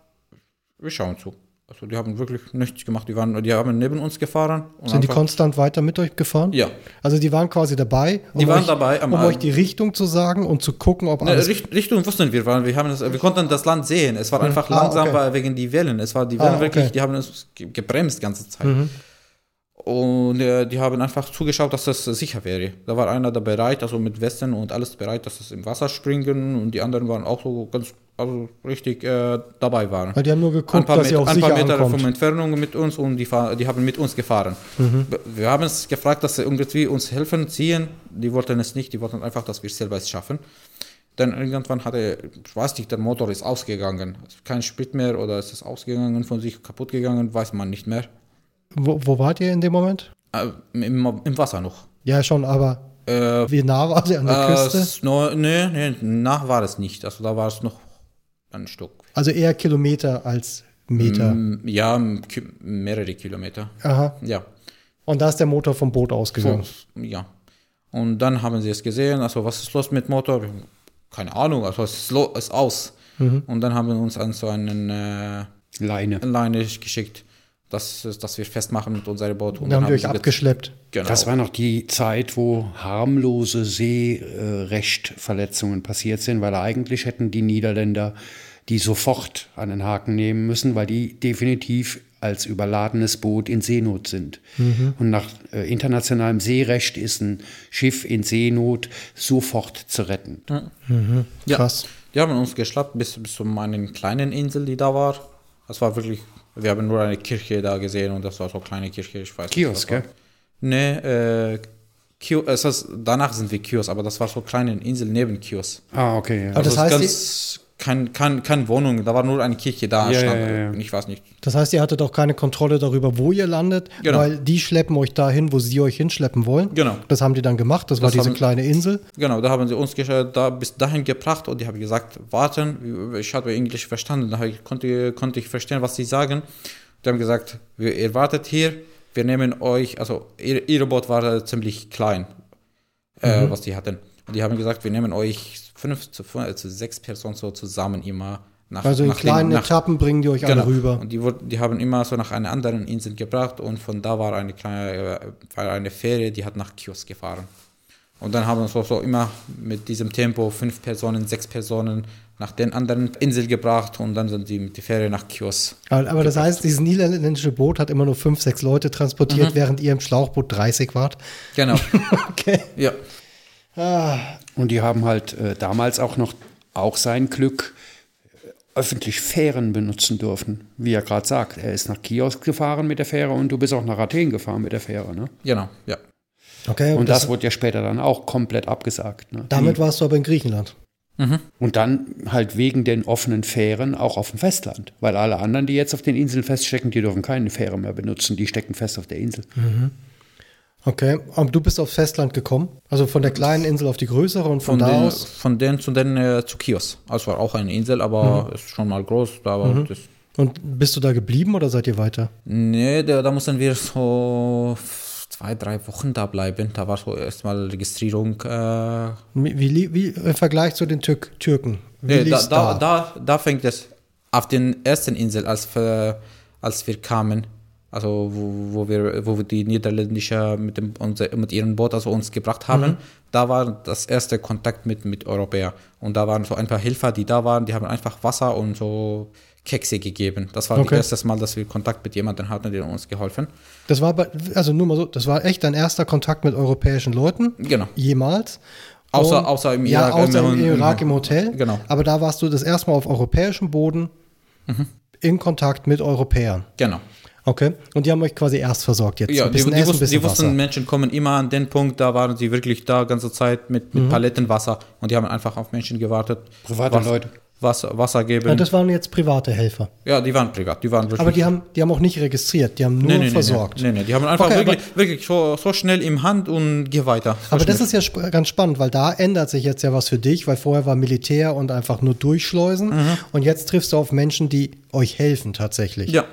wir schauen zu. Also die haben wirklich nichts gemacht. Die, waren, die haben neben uns gefahren. Sind die konstant weiter mit euch gefahren? Ja. Also die waren quasi dabei, um, die waren euch, dabei, um euch die Richtung zu sagen und zu gucken, ob alles... Ne, Richtung wussten wir, weil wir, haben das, wir konnten das Land sehen. Es war einfach ah, langsam okay. wegen die Wellen. Es war die Wellen ah, okay. wirklich, die haben uns gebremst die ganze Zeit. Mhm. Und äh, die haben einfach zugeschaut, dass das sicher wäre. Da war einer da bereit, also mit Westen und alles bereit, dass es im Wasser springen und die anderen waren auch so ganz, also richtig äh, dabei waren. Weil die haben nur geguckt, dass sie auch ein paar Meter ankommt. von Entfernung mit uns und die, die haben mit uns gefahren. Mhm. Wir haben es gefragt, dass sie irgendwie uns helfen, ziehen. Die wollten es nicht, die wollten einfach, dass wir es selber schaffen. Dann irgendwann hatte, ich weiß nicht, der Motor ist ausgegangen. Kein Sprit mehr oder ist es ausgegangen, von sich kaputt gegangen, weiß man nicht mehr. Wo, wo wart ihr in dem Moment? Äh, im, Im Wasser noch. Ja, schon, aber äh, wie nah war sie an der äh, Küste? No, nee, nee, nah war es nicht. Also da war es noch ein Stück. Also eher Kilometer als Meter? Mm, ja, mehrere Kilometer. Aha. Ja. Und da ist der Motor vom Boot ausgegangen? So, ja. Und dann haben sie es gesehen, also was ist los mit Motor? Keine Ahnung, also es ist, ist aus. Mhm. Und dann haben wir uns an so einen äh, Leine. Leine geschickt dass, dass wir festmachen mit unserem Boot. Und dann haben wir euch abgeschleppt. Genau. Das war noch die Zeit, wo harmlose Seerechtverletzungen passiert sind, weil eigentlich hätten die Niederländer die sofort an den Haken nehmen müssen, weil die definitiv als überladenes Boot in Seenot sind. Mhm. Und nach äh, internationalem Seerecht ist ein Schiff in Seenot sofort zu retten. Mhm. Krass. Ja, die haben uns geschlappt bis, bis zu meiner kleinen Insel, die da war. Das war wirklich wir haben nur eine Kirche da gesehen und das war so eine kleine Kirche, ich weiß Kiosk, nicht. Kiosk, Nee, äh, Kiosk, es ist, danach sind wir Kiosk, aber das war so eine kleine Insel neben Kiosk. Ah, okay. Ja. Also das heißt, ganz, kein, kein, keine Wohnung, da war nur eine Kirche da. Ja, stand, ja, ja, Ich weiß nicht. Das heißt, ihr hattet auch keine Kontrolle darüber, wo ihr landet, genau. weil die schleppen euch dahin, wo sie euch hinschleppen wollen. Genau. Das haben die dann gemacht, das, das war diese haben, kleine Insel. Genau, da haben sie uns da bis dahin gebracht und die haben gesagt, warten. Ich habe Englisch verstanden, da konnte, konnte ich verstehen, was sie sagen. Die haben gesagt, wir, ihr wartet hier, wir nehmen euch, also ihr, ihre Boot war ziemlich klein, äh, mhm. was die hatten. Und die haben gesagt, wir nehmen euch fünf zu, fünf, zu sechs Personen so zusammen immer nach, also in nach kleinen den, nach, Etappen bringen die euch genau. alle rüber. Und die, die haben immer so nach einer anderen Insel gebracht und von da war eine kleine, äh, war eine Fähre, die hat nach Kiosk gefahren. Und dann haben wir so, so immer mit diesem Tempo fünf Personen, sechs Personen nach den anderen Inseln gebracht und dann sind die mit der Fähre nach Kios. Aber, aber das heißt, dieses niederländische Boot hat immer nur fünf, sechs Leute transportiert, mhm. während ihr im Schlauchboot 30 wart. Genau. *laughs* okay. Ja. Ah. Und die haben halt äh, damals auch noch, auch sein Glück, öffentlich Fähren benutzen dürfen. Wie er gerade sagt, er ist nach Kios gefahren mit der Fähre und du bist auch nach Athen gefahren mit der Fähre, ne? Genau, ja. Okay, und, und das, das, wurde ja später dann auch komplett abgesagt. Ne? Damit warst du aber in Griechenland. Mhm. Und dann halt wegen den offenen Fähren auch auf dem Festland. Weil alle anderen, die jetzt auf den Inseln feststecken, die dürfen keine Fähre mehr benutzen. Die stecken fest auf der Insel. Mhm. Okay, und du bist aufs Festland gekommen? Also von der kleinen Insel auf die größere und von, von da den, aus? Von den zu den äh, zu Chios. Also war auch eine Insel, aber mhm. ist schon mal groß. Da mhm. und bist du da geblieben oder seid ihr weiter? Nee, da, da mussten wir so zwei, drei Wochen da bleiben. Da war so erstmal Registrierung. Äh wie, wie, wie, im Vergleich zu den Türk Türken? Nee, da, da, da, da, fängt es auf den ersten Insel, als wir, als wir kamen, also wo, wo wir, wo wir die Niederländische mit, dem, unser, mit ihrem Boot also uns gebracht haben, mhm. da war das erste Kontakt mit, mit Europäern. Und da waren so ein paar Helfer, die da waren, die haben einfach Wasser und so Kekse gegeben. Das war okay. das erste Mal, dass wir Kontakt mit jemandem hatten, der uns geholfen. Das war, bei, also nur mal so, das war echt dein erster Kontakt mit europäischen Leuten? Genau. Jemals? Außer, außer im Irak. Ja, außer im, im Irak im Hotel. Genau. Aber da warst du das erste Mal auf europäischem Boden in Kontakt mit Europäern. Genau. Okay. Und die haben euch quasi erst versorgt jetzt. Ja, ein die, bisschen die, Essen, ein wussten, bisschen die wussten. Menschen kommen immer an den Punkt, da waren sie wirklich da ganze Zeit mit, Mhm. mit Paletten Wasser und die haben einfach auf Menschen gewartet. Private Wasser, Leute. Wasser, Wasser geben. Ja, das waren jetzt private Helfer. ja, die waren privat, die waren wirklich. Aber die haben, die haben auch nicht registriert, die haben nur nee, nee, versorgt. Nee, nee, nee, die haben einfach Okay, wirklich, wirklich so, so schnell im Hand und geh weiter. So Aber das schnell. ist ja sp ganz spannend, weil da ändert sich jetzt ja was für dich, weil vorher war Militär und einfach nur durchschleusen. Mhm. Und jetzt triffst du auf Menschen, die euch helfen tatsächlich. Ja,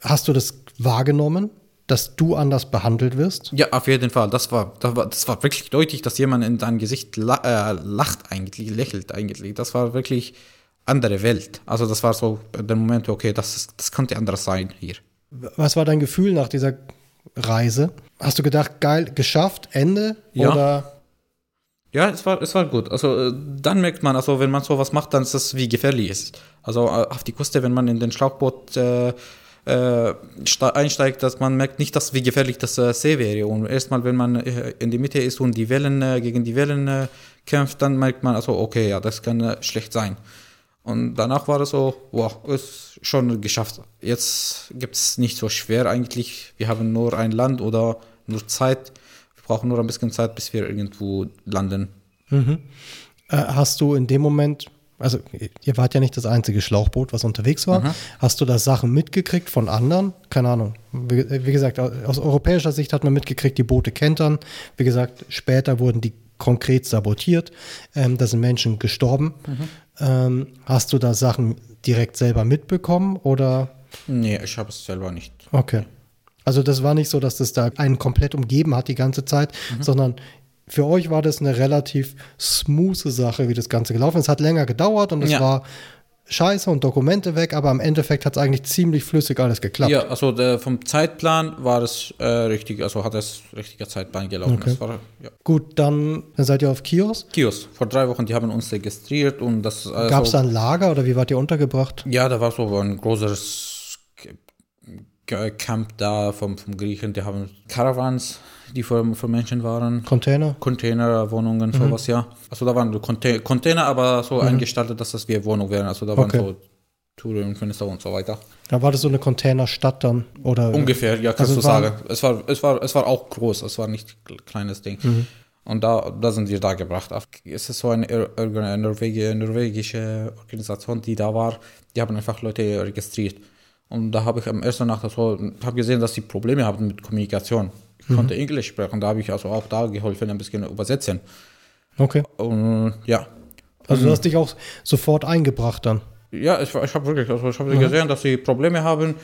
Hast du das wahrgenommen, dass du anders behandelt wirst? ja, auf jeden Fall. Das war, das war, das war wirklich deutlich, dass jemand in dein Gesicht la äh, lacht eigentlich, lächelt eigentlich. Das war wirklich andere Welt. Also das war so der Moment, okay, das, ist, das könnte anders sein hier. Was war dein Gefühl nach dieser Reise? Hast du gedacht, geil, geschafft, Ende? Ja. Oder Ja, es war, es war gut. Also äh, dann merkt man, also wenn man sowas macht, dann ist das wie gefährlich ist. Also äh, auf die Küste, wenn man in den Schlauchboot äh, äh, ste- einsteigt, dass man merkt nicht, dass wie gefährlich das äh, See wäre. Und erstmal, wenn man äh, in die Mitte ist und die Wellen äh, gegen die Wellen äh, kämpft, dann merkt man, also okay, ja, das kann schlecht sein. Und danach war es so, wow, ist schon geschafft. Jetzt gibt es nicht so schwer eigentlich. Wir haben nur ein Land oder nur Zeit. Wir brauchen nur ein bisschen Zeit, bis wir irgendwo landen. äh, hast du in dem Moment, also ihr wart ja nicht das einzige Schlauchboot, was unterwegs war, Mhm. hast du da Sachen mitgekriegt von anderen? Keine Ahnung. Wie, wie gesagt, aus europäischer Sicht hat man mitgekriegt, die Boote kentern. Wie gesagt, später wurden die konkret sabotiert. Ähm, da sind Menschen gestorben. Mhm. Ähm, hast du da Sachen direkt selber mitbekommen oder? Nee, ich habe es selber nicht. Okay. Also das war nicht so, dass das da einen komplett umgeben hat die ganze Zeit, sondern für euch war das eine relativ smooth Sache, wie das Ganze gelaufen ist. Es hat länger gedauert und es Ja. war scheiße und Dokumente weg, aber im Endeffekt hat es eigentlich ziemlich flüssig alles geklappt. Ja, also der, vom Zeitplan war es äh, richtig, also hat es richtiger Zeitplan gelaufen. Okay. Das war, ja. Gut, dann, dann seid ihr auf Kiosk. Kiosk, vor drei Wochen, die haben uns registriert und das. Also, Gab es da ein Lager oder wie wart ihr untergebracht? Ja, da war so ein großes Camp da vom, vom Griechen, die haben Caravans, die für, für Menschen waren. Container? Containerwohnungen, sowas, ja. Also da waren Conte Container, aber so eingestaltet, dass das wie Wohnung wären. Also da waren Okay. so Türen und Fenster und so weiter. Da war das so eine Containerstadt dann? Oder Ungefähr, ja, kannst Also du sagen. Es war, es, war, es war auch groß, es war nicht ein kleines Ding. Mhm. Und da, da sind wir da gebracht. Es ist so eine Norwegi- norwegische Organisation, die da war. Die haben einfach Leute registriert. Und da habe ich am ersten Nacht so, habe gesehen, dass sie Probleme haben mit Kommunikation. Ich konnte Mhm. Englisch sprechen, da habe ich also auch da geholfen, ein bisschen übersetzen. Okay. Und ja, Also du hast dich auch sofort eingebracht dann. Ja, ich, ich habe wirklich, also ich habe gesehen, dass sie Probleme haben.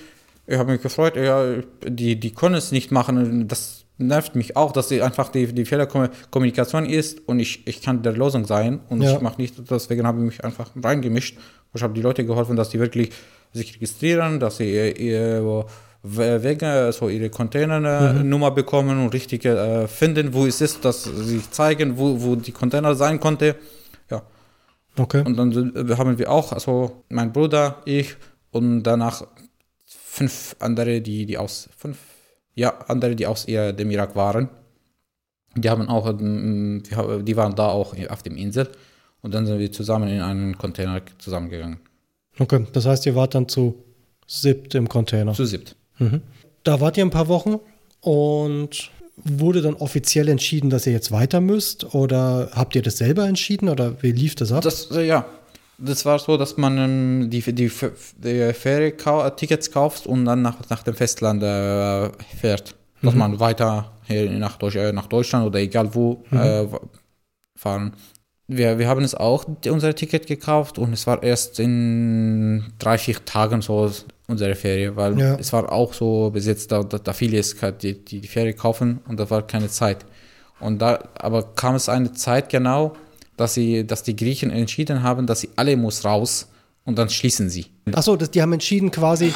Ich habe mich gefreut, ja, die, die können es nicht machen. Das nervt mich auch, dass sie einfach die, die Fehlerkommunikation ist und ich, ich kann der Lösung sein und Ja. ich mache nicht, deswegen habe ich mich einfach reingemischt. Ich habe die Leute geholfen, dass die wirklich sich registrieren, dass sie ihr, ihr Wege, so ihre Containernummer bekommen und richtig äh, finden, wo es ist, dass sie zeigen, wo, wo die Container sein konnte. Ja, Okay. und dann äh, haben wir auch, also mein Bruder, ich und danach fünf andere, die, die aus fünf, ja, andere, die aus ihr, dem Irak waren. Die haben auch, ähm, die waren da auch auf dem Insel. Und dann sind wir zusammen in einen Container zusammengegangen. okay. Das heißt, ihr wart dann zu siebt im Container. Zu siebt. Da wart ihr ein paar Wochen und wurde dann offiziell entschieden, dass ihr jetzt weiter müsst? Oder habt ihr das selber entschieden oder wie lief das ab? Das, äh, ja, das war so, dass man ähm, die, die, die Fähre-Tickets kauft und dann nach, nach dem Festland äh, fährt. Dass man weiter hier nach, Deutsch, äh, nach Deutschland oder egal wo äh, fahren. Wir, wir haben es auch, unser Ticket gekauft und es war erst in drei, vier Tagen so unsere Ferie, weil Ja. es war auch so besetzt, da, da, da viele es die, die die Ferie kaufen und da war keine Zeit. Und da, aber kam es eine Zeit genau, dass sie, dass die Griechen entschieden haben, dass sie alle muss raus und dann schließen sie. Achso, die haben entschieden quasi,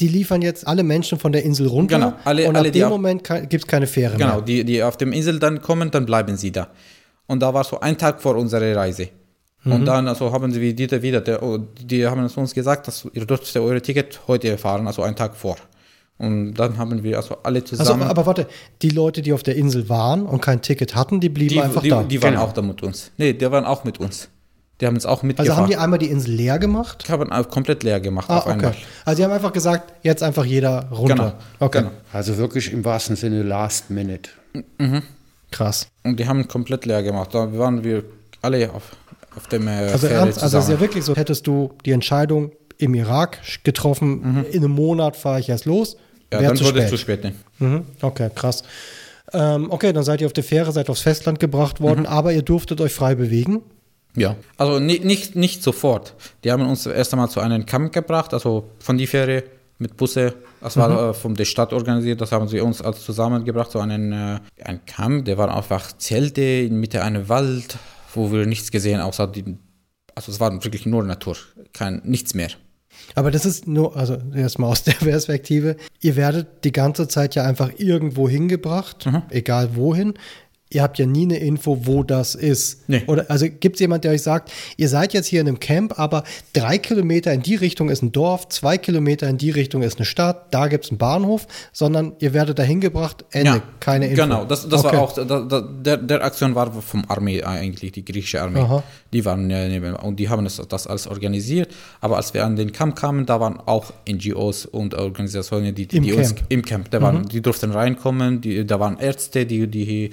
die liefern jetzt alle Menschen von der Insel runter. Genau, alle- und alle, ab dem Moment gibt es keine Fähre Genau, mehr. die, die auf dem Insel dann kommen, dann bleiben sie da. Und da war so ein Tag vor unserer Reise. Und dann also haben sie wieder, wieder der, oh, die haben es uns gesagt, dass ihr dürft eure Ticket heute fahren, also einen Tag vor. Und dann haben wir also alle Also, zusammen. aber warte, die Leute, die auf der Insel waren und kein Ticket hatten, die blieben die, einfach die, da. die waren Genau. auch da mit uns. Nee, die waren auch mit uns. Die haben uns auch Also mitgefahren. haben die einmal die Insel leer gemacht? haben auch komplett leer gemacht Ah, auf einmal. okay. Also die haben einfach gesagt, jetzt einfach jeder runter. Genau. Okay. genau. Also wirklich im wahrsten Sinne Last Minute. Krass. Und die haben komplett leer gemacht. Da waren wir alle auf, auf dem äh, Also, ernst, also es ist ja wirklich so, hättest du die Entscheidung im Irak getroffen, in einem Monat fahre ich erst los, Mhm. ja, dann zu wurde es zu spät. Ne? Mhm. Okay, krass. Ähm, okay, dann seid ihr auf der Fähre, seid aufs Festland gebracht worden, Mhm. aber ihr durftet euch frei bewegen. Ja. Also ni- nicht, nicht sofort. Die haben uns erst einmal zu einem Camp gebracht, also von die Fähre mit Busse. Das war äh, von der Stadt organisiert, das haben sie uns als zusammengebracht, so einen äh, ein Camp, der war einfach Zelte in Mitte einem Wald, wo wir nichts gesehen, außer die, also es war wirklich nur Natur, kein, nichts mehr. Aber das ist nur, also erstmal aus der *laughs* Perspektive, ihr werdet die ganze Zeit ja einfach irgendwo hingebracht, Mhm. egal wohin. Ihr habt ja nie eine Info, wo das ist. Nee. Oder also gibt es jemand, der euch sagt, ihr seid jetzt hier in einem Camp, aber drei Kilometer in die Richtung ist ein Dorf, zwei Kilometer in die Richtung ist eine Stadt, da gibt es einen Bahnhof, sondern ihr werdet da hingebracht, Ende, keine Info. Genau, das, das Okay. war auch, da, da, der, der Aktion war vom Armee eigentlich, die griechische Armee. Aha. Die waren ja und die haben das, das alles organisiert. Aber als wir an den Camp kamen, da waren auch NGOs und Organisationen, die, die, Im die uns Camp. Mhm. im Camp, da waren, die durften reinkommen, die, da waren Ärzte, die, die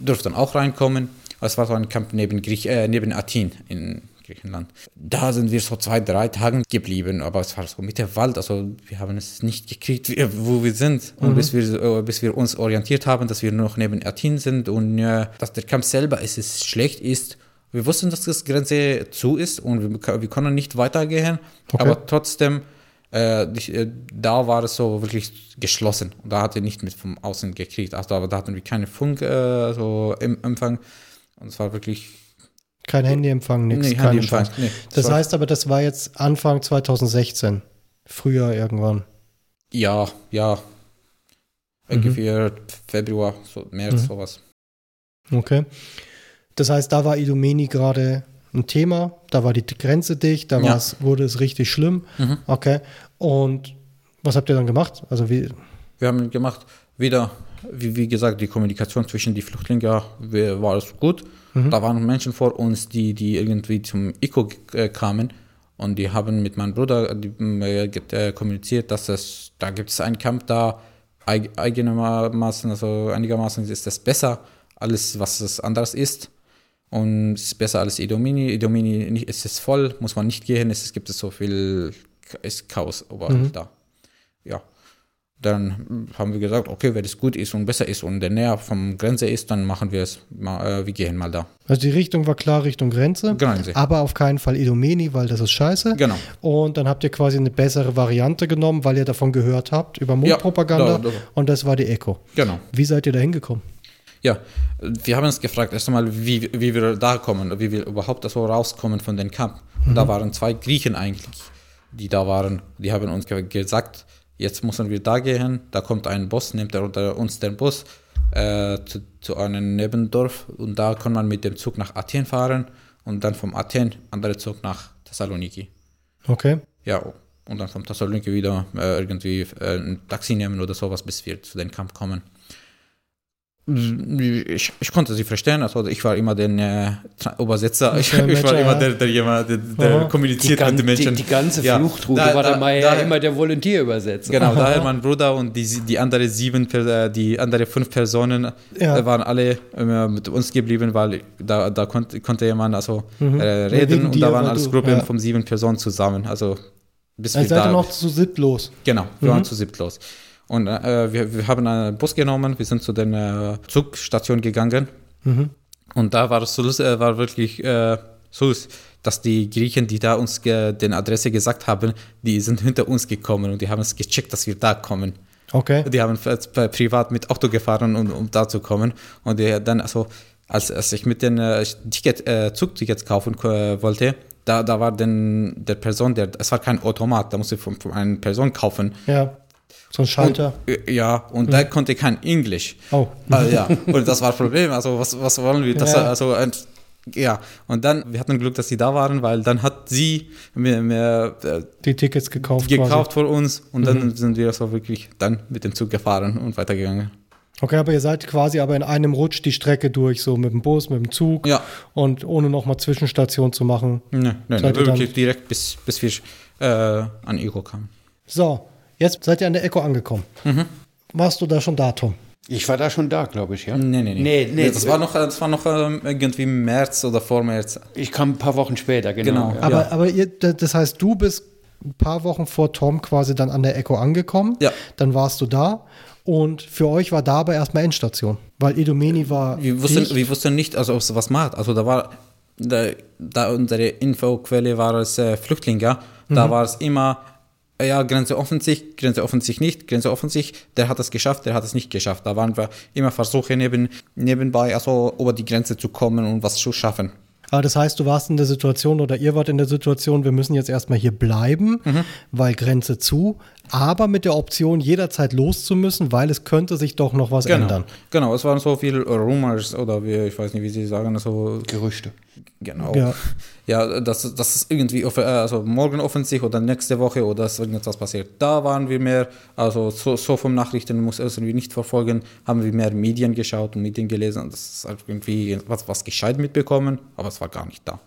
durften auch reinkommen. Es war so ein Camp neben, Griech, äh, neben Athen in Griechenland. Da sind wir so zwei, drei Tage geblieben, aber es war so mit der Wald, also wir haben es nicht gekriegt, wo wir sind. Und bis, wir, äh, bis wir uns orientiert haben, dass wir noch neben Athen sind und äh, dass der Camp selber es ist, schlecht ist. Wir wussten, dass das Grenze zu ist und wir, wir konnten nicht weitergehen, Okay. aber trotzdem, äh, die, äh, da war es so wirklich geschlossen. Und da hat er nicht mit vom Außen gekriegt. Also da, da hatten wir keine Funk, äh, so im Empfang. Und es war wirklich Kein Handyempfang, nichts, Nee, keine Handyempfang, nee. das heißt aber, das war jetzt Anfang 2016. Früher irgendwann. Ja, ja. Ungefähr Februar, so März, sowas. Okay. Das heißt, da war Idomeni gerade ein Thema, da war die Grenze dicht, da Ja. wurde es richtig schlimm. Mhm. Okay. Und was habt ihr dann gemacht? Also wie, Wir haben gemacht, wieder, wie, wie gesagt, die Kommunikation zwischen die Flüchtlingen ja, war es gut. Da waren Menschen vor uns, die, die irgendwie zum ICO äh, kamen und die haben mit meinem Bruder äh, äh, kommuniziert, dass es, da gibt es ein Camp da, eig, einigermaßen, also einigermaßen ist das besser, alles was es anderes ist. Und es ist besser als Idomini. Idomini nicht, es ist voll, muss man nicht gehen, es gibt so viel, ist Chaos überall da. Ja. Dann haben wir gesagt, okay, wenn es gut ist und besser ist und der näher vom Grenze ist, dann machen wir es, mal, äh, wir gehen mal da. also die Richtung war klar Richtung Grenze, Grenze. aber auf keinen Fall Idomeni, weil das ist scheiße. Genau. Und dann habt ihr quasi eine bessere Variante genommen, weil ihr davon gehört habt, über Mundpropaganda. da- da- Und das war die Echo. Genau. Wie seid ihr da hingekommen? Ja, wir haben uns gefragt, erst einmal, wie, wie wir da kommen, wie wir überhaupt so rauskommen von den Camp. Und Da waren zwei Griechen eigentlich, die da waren. Die haben uns ge gesagt, jetzt müssen wir da gehen, da kommt ein Bus, nimmt er unter uns den Bus äh, zu, zu einem Nebendorf und da kann man mit dem Zug nach Athen fahren und dann vom Athen andere Zug nach Thessaloniki. Okay. Ja, und dann vom Thessaloniki wieder äh, irgendwie äh, ein Taxi nehmen oder sowas, bis wir zu den Camp kommen. Ich, ich konnte sie verstehen, also ich war immer der äh, Übersetzer, ich, *laughs* ich war immer ja. der, der jemand, der, der kommuniziert Die, mit den Menschen. die, die ganze Ja, Fluchtroute da- war da- da- immer der Volontierübersetzer. Genau, daher *laughs* mein Bruder und die, die andere sieben, äh, die andere fünf Personen Ja. äh, waren alle äh, mit uns geblieben, weil da, da konnte, konnte jemand also äh, reden und da waren du- Gruppen ja. von sieben Personen zusammen. Also bis Also wir seid da ihr noch zu siebt los. Genau, wir waren zu siebt los. Und äh, wir, wir haben einen Bus genommen, wir sind zu der äh, Zugstation gegangen. Und da war es so, äh, war wirklich äh, so, dass die Griechen, die da uns den Adresse gesagt haben, die sind hinter uns gekommen und die haben es gecheckt, dass wir da kommen. Okay. Die haben privat mit Auto gefahren, um, um da zu kommen. Und die dann, also, als, als ich mit den äh, Ticket, Zugtickets kaufen wollte, da, da war denn der Person, der, es war kein Automat, da musste ich von, von einer Person kaufen. Ja. So ein Schalter. Und, äh, ja, und der konnte kein Englisch. Oh. Ah, ja, und das war das Problem. Also, was, was wollen wir? Das, Ja. Also, und, ja, und dann, wir hatten Glück, dass sie da waren, weil dann hat sie mir, mir äh, Die Tickets gekauft. gekauft für uns und dann sind wir so wirklich dann mit dem Zug gefahren und weitergegangen. Okay, aber ihr seid quasi aber in einem Rutsch die Strecke durch, so mit dem Bus, mit dem Zug Ja. und ohne nochmal Zwischenstation zu machen. Ne, ne, ne, ihr dann- wirklich direkt bis, bis wir äh, an Ego kamen. So, jetzt seid ihr an der Echo angekommen. Mhm. Warst du da schon da, Tom? Ich war da schon da, glaube ich, ja. Nee, nee, nee. Nee, nee, das war noch, das war noch ähm, irgendwie im März oder vor März. Ich kam ein paar Wochen später, genau. Genau. Ja. Aber, Ja. aber ihr, das heißt, du bist ein paar Wochen vor Tom quasi dann an der Echo angekommen. Ja. Dann warst du da. Und für euch war da aber erstmal Endstation. Weil Idomeni war. Wir wussten, dicht. wir wussten nicht, also ob es was macht. Also da war, da, da unsere Infoquelle war es äh, Flüchtlinge, da war es immer, ja, Grenze offen sich, Grenze offen sich nicht, Grenze offen sich, der hat es geschafft, der hat es nicht geschafft. Da waren wir immer Versuche neben, nebenbei, also über die Grenze zu kommen und was zu schaffen. Aber das heißt, du warst in der Situation oder ihr wart in der Situation, wir müssen jetzt erstmal hier bleiben, Mhm. weil Grenze zu, aber mit der Option, jederzeit loszumüssen, weil es könnte sich doch noch was ändern. Genau, es waren so viele Rumors oder wie, ich weiß nicht, wie sie sagen, so Gerüchte. Genau. Ja. Ja, dass, dass es irgendwie, äh, also morgen offensichtlich oder nächste Woche oder dass irgendetwas passiert. Da waren wir mehr, also so, so vom Nachrichten muss es irgendwie nicht verfolgen, haben wir mehr Medien geschaut und Medien gelesen. Das ist halt irgendwie was, was gescheit mitbekommen, aber es war gar nicht da.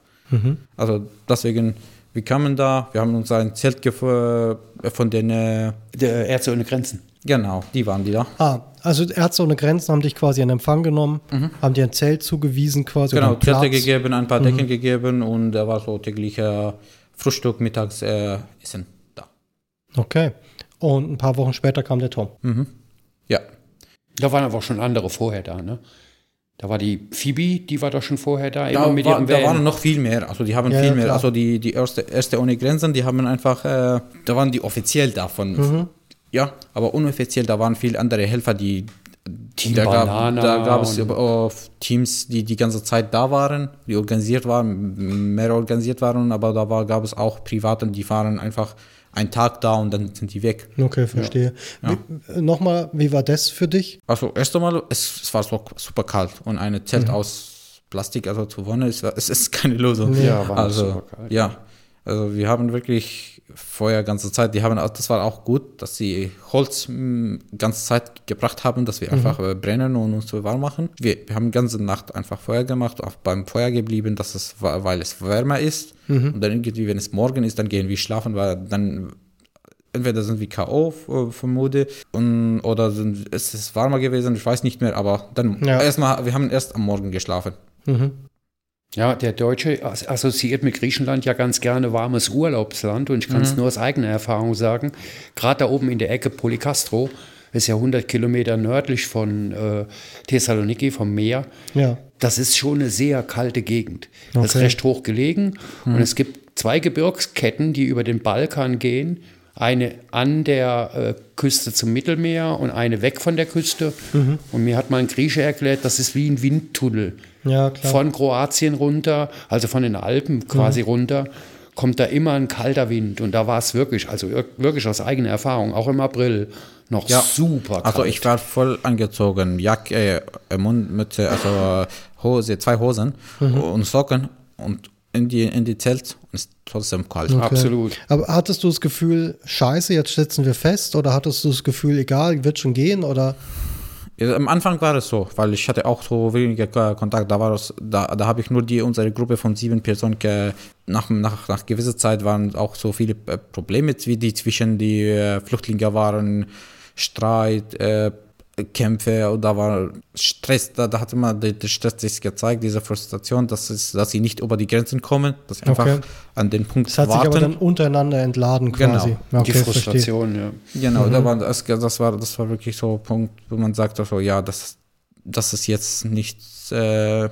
Also deswegen, wir kamen da, wir haben uns ein Zelt äh, von den, äh, Der Ärzte ohne Grenzen. genau, die waren die da. Ah, also Ärzte ohne Grenzen haben dich quasi in Empfang genommen, haben dir ein Zelt zugewiesen quasi. Genau. Zelte gegeben, ein paar Decken gegeben und da war so täglicher Frühstück, Mittags äh, Essen da. Okay. Und ein paar Wochen später kam der Tom. Ja, Da waren aber auch schon andere vorher da, ne? Da war die Phoebe, die war doch schon vorher da, immer Da, mit war, ihrem da waren noch viel mehr, also die haben Ja, viel mehr, klar. also die, die erste, erste ohne Grenzen, die haben einfach, äh, da waren die offiziell davon, Mhm. ja, aber unoffiziell, da waren viele andere Helfer, die, Team da gab, da gab es äh, Teams, die die ganze Zeit da waren, die organisiert waren, mehr organisiert waren, aber da war, gab es auch Private, die waren einfach einen Tag da und dann sind die weg. Okay, verstehe. Wie, äh, Nochmal, wie war das für dich? Also erst einmal, es, es war so super kalt und eine Mhm. Zelt aus Plastik, also zu wohnen, es, es ist keine Lösung. Ja, war also, super kalt. Ja, also wir haben wirklich vorher ganze Zeit, die haben, das war auch gut, dass sie Holz mh, ganze Zeit gebracht haben, dass wir Mhm. einfach äh, brennen und uns warm machen. Wir, wir haben ganze Nacht einfach Feuer gemacht, auch beim Feuer geblieben, dass es, weil es wärmer ist. Mhm. Und dann irgendwie, wenn es morgen ist, dann gehen wir schlafen, weil dann entweder sind wir K.O. f- vermute und, oder sind, es ist warmer gewesen, ich weiß nicht mehr, aber dann Ja. erstmal, wir haben erst am Morgen geschlafen. Ja, der Deutsche as- assoziiert mit Griechenland ja ganz gerne warmes Urlaubsland und ich kann es nur aus eigener Erfahrung sagen. Gerade da oben in der Ecke Polycastro ist ja 100 Kilometer nördlich von äh, Thessaloniki, vom Meer. Ja. Das ist schon eine sehr kalte Gegend. Das ist Okay. recht hoch gelegen und es gibt zwei Gebirgsketten, die über den Balkan gehen. Eine an der äh, Küste zum Mittelmeer und eine weg von der Küste. Und mir hat mal ein Grieche erklärt, das ist wie ein Windtunnel. Ja. Von Kroatien runter, also von den Alpen quasi runter, kommt da immer ein kalter Wind. Und da war es wirklich, also ir- wirklich aus eigener Erfahrung, auch im April, noch Ja. super kalt. Also ich war voll angezogen, Jacke, äh, Mundmütze, also Hose, zwei Hosen und Socken und in die, in die Zelt und es ist trotzdem kalt. Absolut. Aber hattest du das Gefühl, scheiße, jetzt sitzen wir fest? Oder hattest du das Gefühl, egal, wird schon gehen? Oder Ja, am Anfang war es so, weil ich hatte auch so weniger Ko- Kontakt. Da war es, da, da habe ich nur die unsere Gruppe von sieben Personen. Ge, nach, nach, nach gewisser Zeit waren auch so viele äh, Probleme, wie die zwischen die äh, Flüchtlinge waren, Streit, äh, Kämpfe und da war Stress. Da, da hatte man der, Stress sich gezeigt, diese Frustration, dass es, dass sie nicht über die Grenzen kommen, dass sie einfach Okay. an den Punkt es hat sich warten. aber dann untereinander entladen quasi. Genau. Die Okay, verstehe. Frustration, ja. Genau, da war, das, das, war, das war wirklich so ein Punkt, wo man sagt, also, ja, das, das ist jetzt nicht, äh,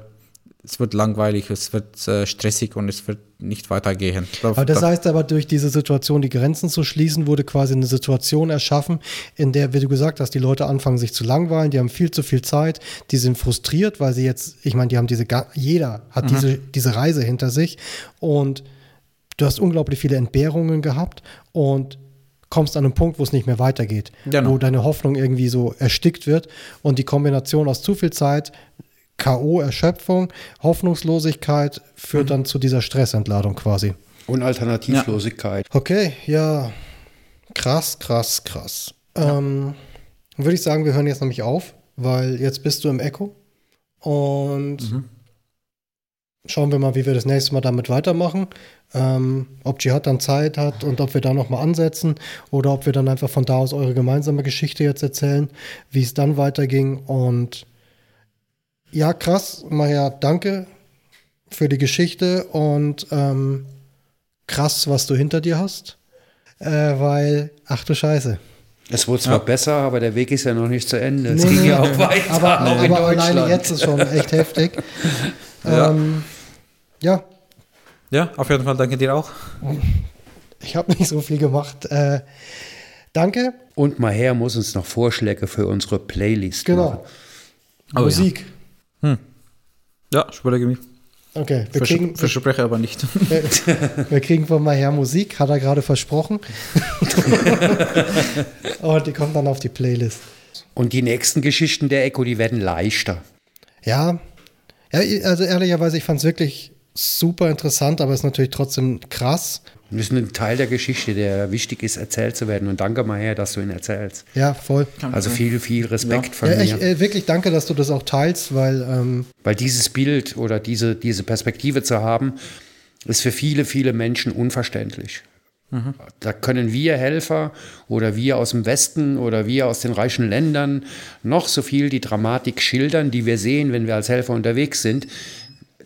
es wird langweilig, es wird äh, stressig und es wird nicht weitergehen. Aber das da, heißt aber, durch diese Situation, die Grenzen zu schließen, wurde quasi eine Situation erschaffen, in der, wie du gesagt hast, die Leute anfangen sich zu langweilen, die haben viel zu viel Zeit, die sind frustriert, weil sie jetzt, ich meine, die haben diese, jeder hat diese, diese Reise hinter sich und du hast unglaublich viele Entbehrungen gehabt und kommst an einen Punkt, wo es nicht mehr weitergeht, Genau. wo deine Hoffnung irgendwie so erstickt wird und die Kombination aus zu viel Zeit, K.O., Erschöpfung, Hoffnungslosigkeit führt dann zu dieser Stressentladung quasi. Und Alternativlosigkeit. Okay, ja. Krass, krass, krass. Ähm, würde ich sagen, wir hören jetzt nämlich auf. weil jetzt bist du im Echo und schauen wir mal, wie wir das nächste Mal damit weitermachen. Ähm, ob Jihad dann Zeit hat und ob wir da nochmal ansetzen oder ob wir dann einfach von da aus eure gemeinsame Geschichte jetzt erzählen, wie es dann weiterging. Und ja, krass, Maja, danke für die Geschichte und ähm, krass, was du hinter dir hast. Äh, weil, ach du Scheiße. Es wurde zwar besser, aber der Weg ist ja noch nicht zu Ende. Es Nee, ging nee, ja auch weiter. Aber, auch in aber alleine jetzt ist schon echt heftig. *laughs* Ja. Ähm, ja, Ja, auf jeden Fall danke dir auch. ich habe nicht so viel gemacht. Äh, danke. Und Maher muss uns noch Vorschläge für unsere Playlist machen. Genau. Oh, Musik. Ja, ich überlege mich. Okay, wir Vers kriegen, verspreche aber nicht. wir, wir kriegen von Maher Musik, hat er gerade versprochen. *laughs* Und die kommt dann auf die Playlist. Und die nächsten Geschichten der Echo, die werden leichter. Ja, ja also ehrlicherweise, ich fand es wirklich super interessant, aber es ist natürlich trotzdem krass. Wir sind ein Teil der Geschichte, der wichtig ist, erzählt zu werden. Und danke Maher, dass du ihn erzählst. Ja, voll. Also viel, viel Respekt von Ja, mir. ich, äh, wirklich danke, dass du das auch teilst, weil ähm, Weil dieses Bild oder diese, diese Perspektive zu haben, ist für viele, viele Menschen unverständlich. Da können wir Helfer oder wir aus dem Westen oder wir aus den reichen Ländern noch so viel die Dramatik schildern, die wir sehen, wenn wir als Helfer unterwegs sind.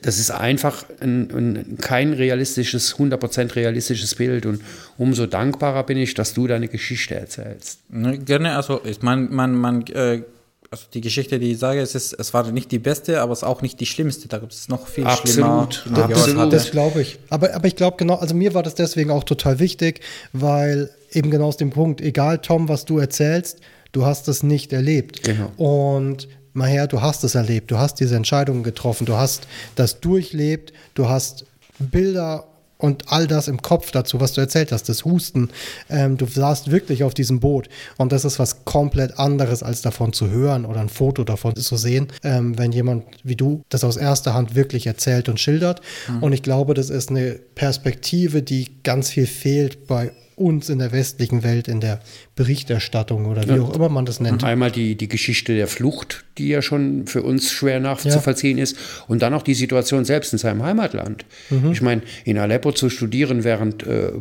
Das ist einfach ein, ein, kein realistisches, 100% realistisches Bild. Und umso dankbarer bin ich, dass du deine Geschichte erzählst. Ne, Gerne, also ich meine, man, man, äh, also die Geschichte, die ich sage, es, ist, es war nicht die beste, aber es ist auch nicht die schlimmste. Da gibt es noch viel Absolut, schlimmer. absolut. hatte. Das glaube ich. Aber, aber ich glaube genau, also mir war das deswegen auch total wichtig, weil eben genau aus dem Punkt, egal Tom, was du erzählst, du hast es nicht erlebt. Genau. Und Maher, du hast es erlebt, du hast diese Entscheidungen getroffen, du hast das durchlebt, du hast Bilder und all das im Kopf dazu, was du erzählt hast, das Husten. Ähm, du saßt wirklich auf diesem Boot und das ist was komplett anderes, als davon zu hören oder ein Foto davon zu sehen, ähm, wenn jemand wie du das aus erster Hand wirklich erzählt und schildert. Und ich glaube, das ist eine Perspektive, die ganz viel fehlt bei uns in der westlichen Welt, in der Berichterstattung oder wie auch immer man das nennt. Einmal die, die Geschichte der Flucht, die ja schon für uns schwer nachzuvollziehen ist, und dann auch die Situation selbst in seinem Heimatland. Ich meine, in Aleppo zu studieren, während äh,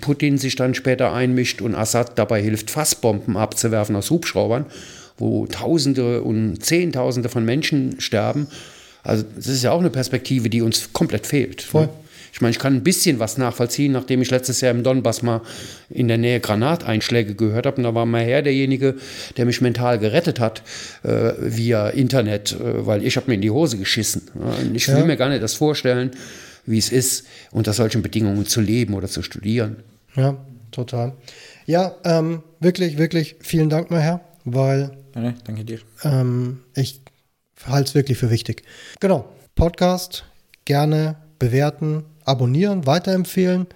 Putin sich dann später einmischt und Assad dabei hilft, Fassbomben abzuwerfen aus Hubschraubern, wo Tausende und Zehntausende von Menschen sterben. Also das ist ja auch eine Perspektive, die uns komplett fehlt. Voll. Ne? Ich meine, ich kann ein bisschen was nachvollziehen, nachdem ich letztes Jahr im Donbass mal in der Nähe Granateinschläge gehört habe. Und da war mal her derjenige, der mich mental gerettet hat äh, via Internet, äh, weil ich habe mir in die Hose geschissen. Und ich will Ja. mir gar nicht das vorstellen, wie es ist, unter solchen Bedingungen zu leben oder zu studieren. Ja, total. Ja, ähm, wirklich, wirklich vielen Dank, mein Herr, weil Ja, ne, danke dir. ähm, ich halte es wirklich für wichtig. Genau, Podcast gerne bewerten, abonnieren, weiterempfehlen.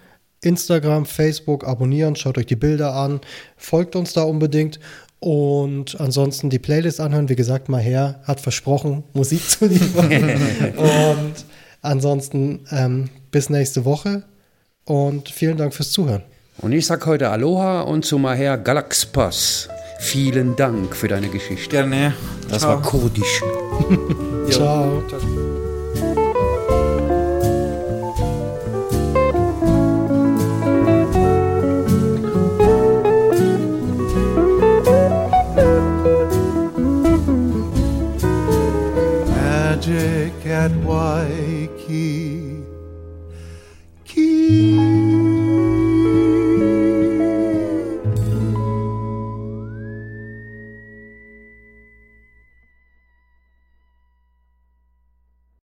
Instagram, Facebook abonnieren, schaut euch die Bilder an, folgt uns da unbedingt und ansonsten die Playlist anhören. Wie gesagt, mal her hat versprochen, *laughs* Musik zu liefern. *laughs* und ansonsten ähm, bis nächste Woche und vielen Dank fürs Zuhören. Und ich sage heute Aloha und zu Maher Galaxpas. Vielen Dank für deine Geschichte. Gerne. Das Ciao. war kurdisch. *laughs* Ciao. that why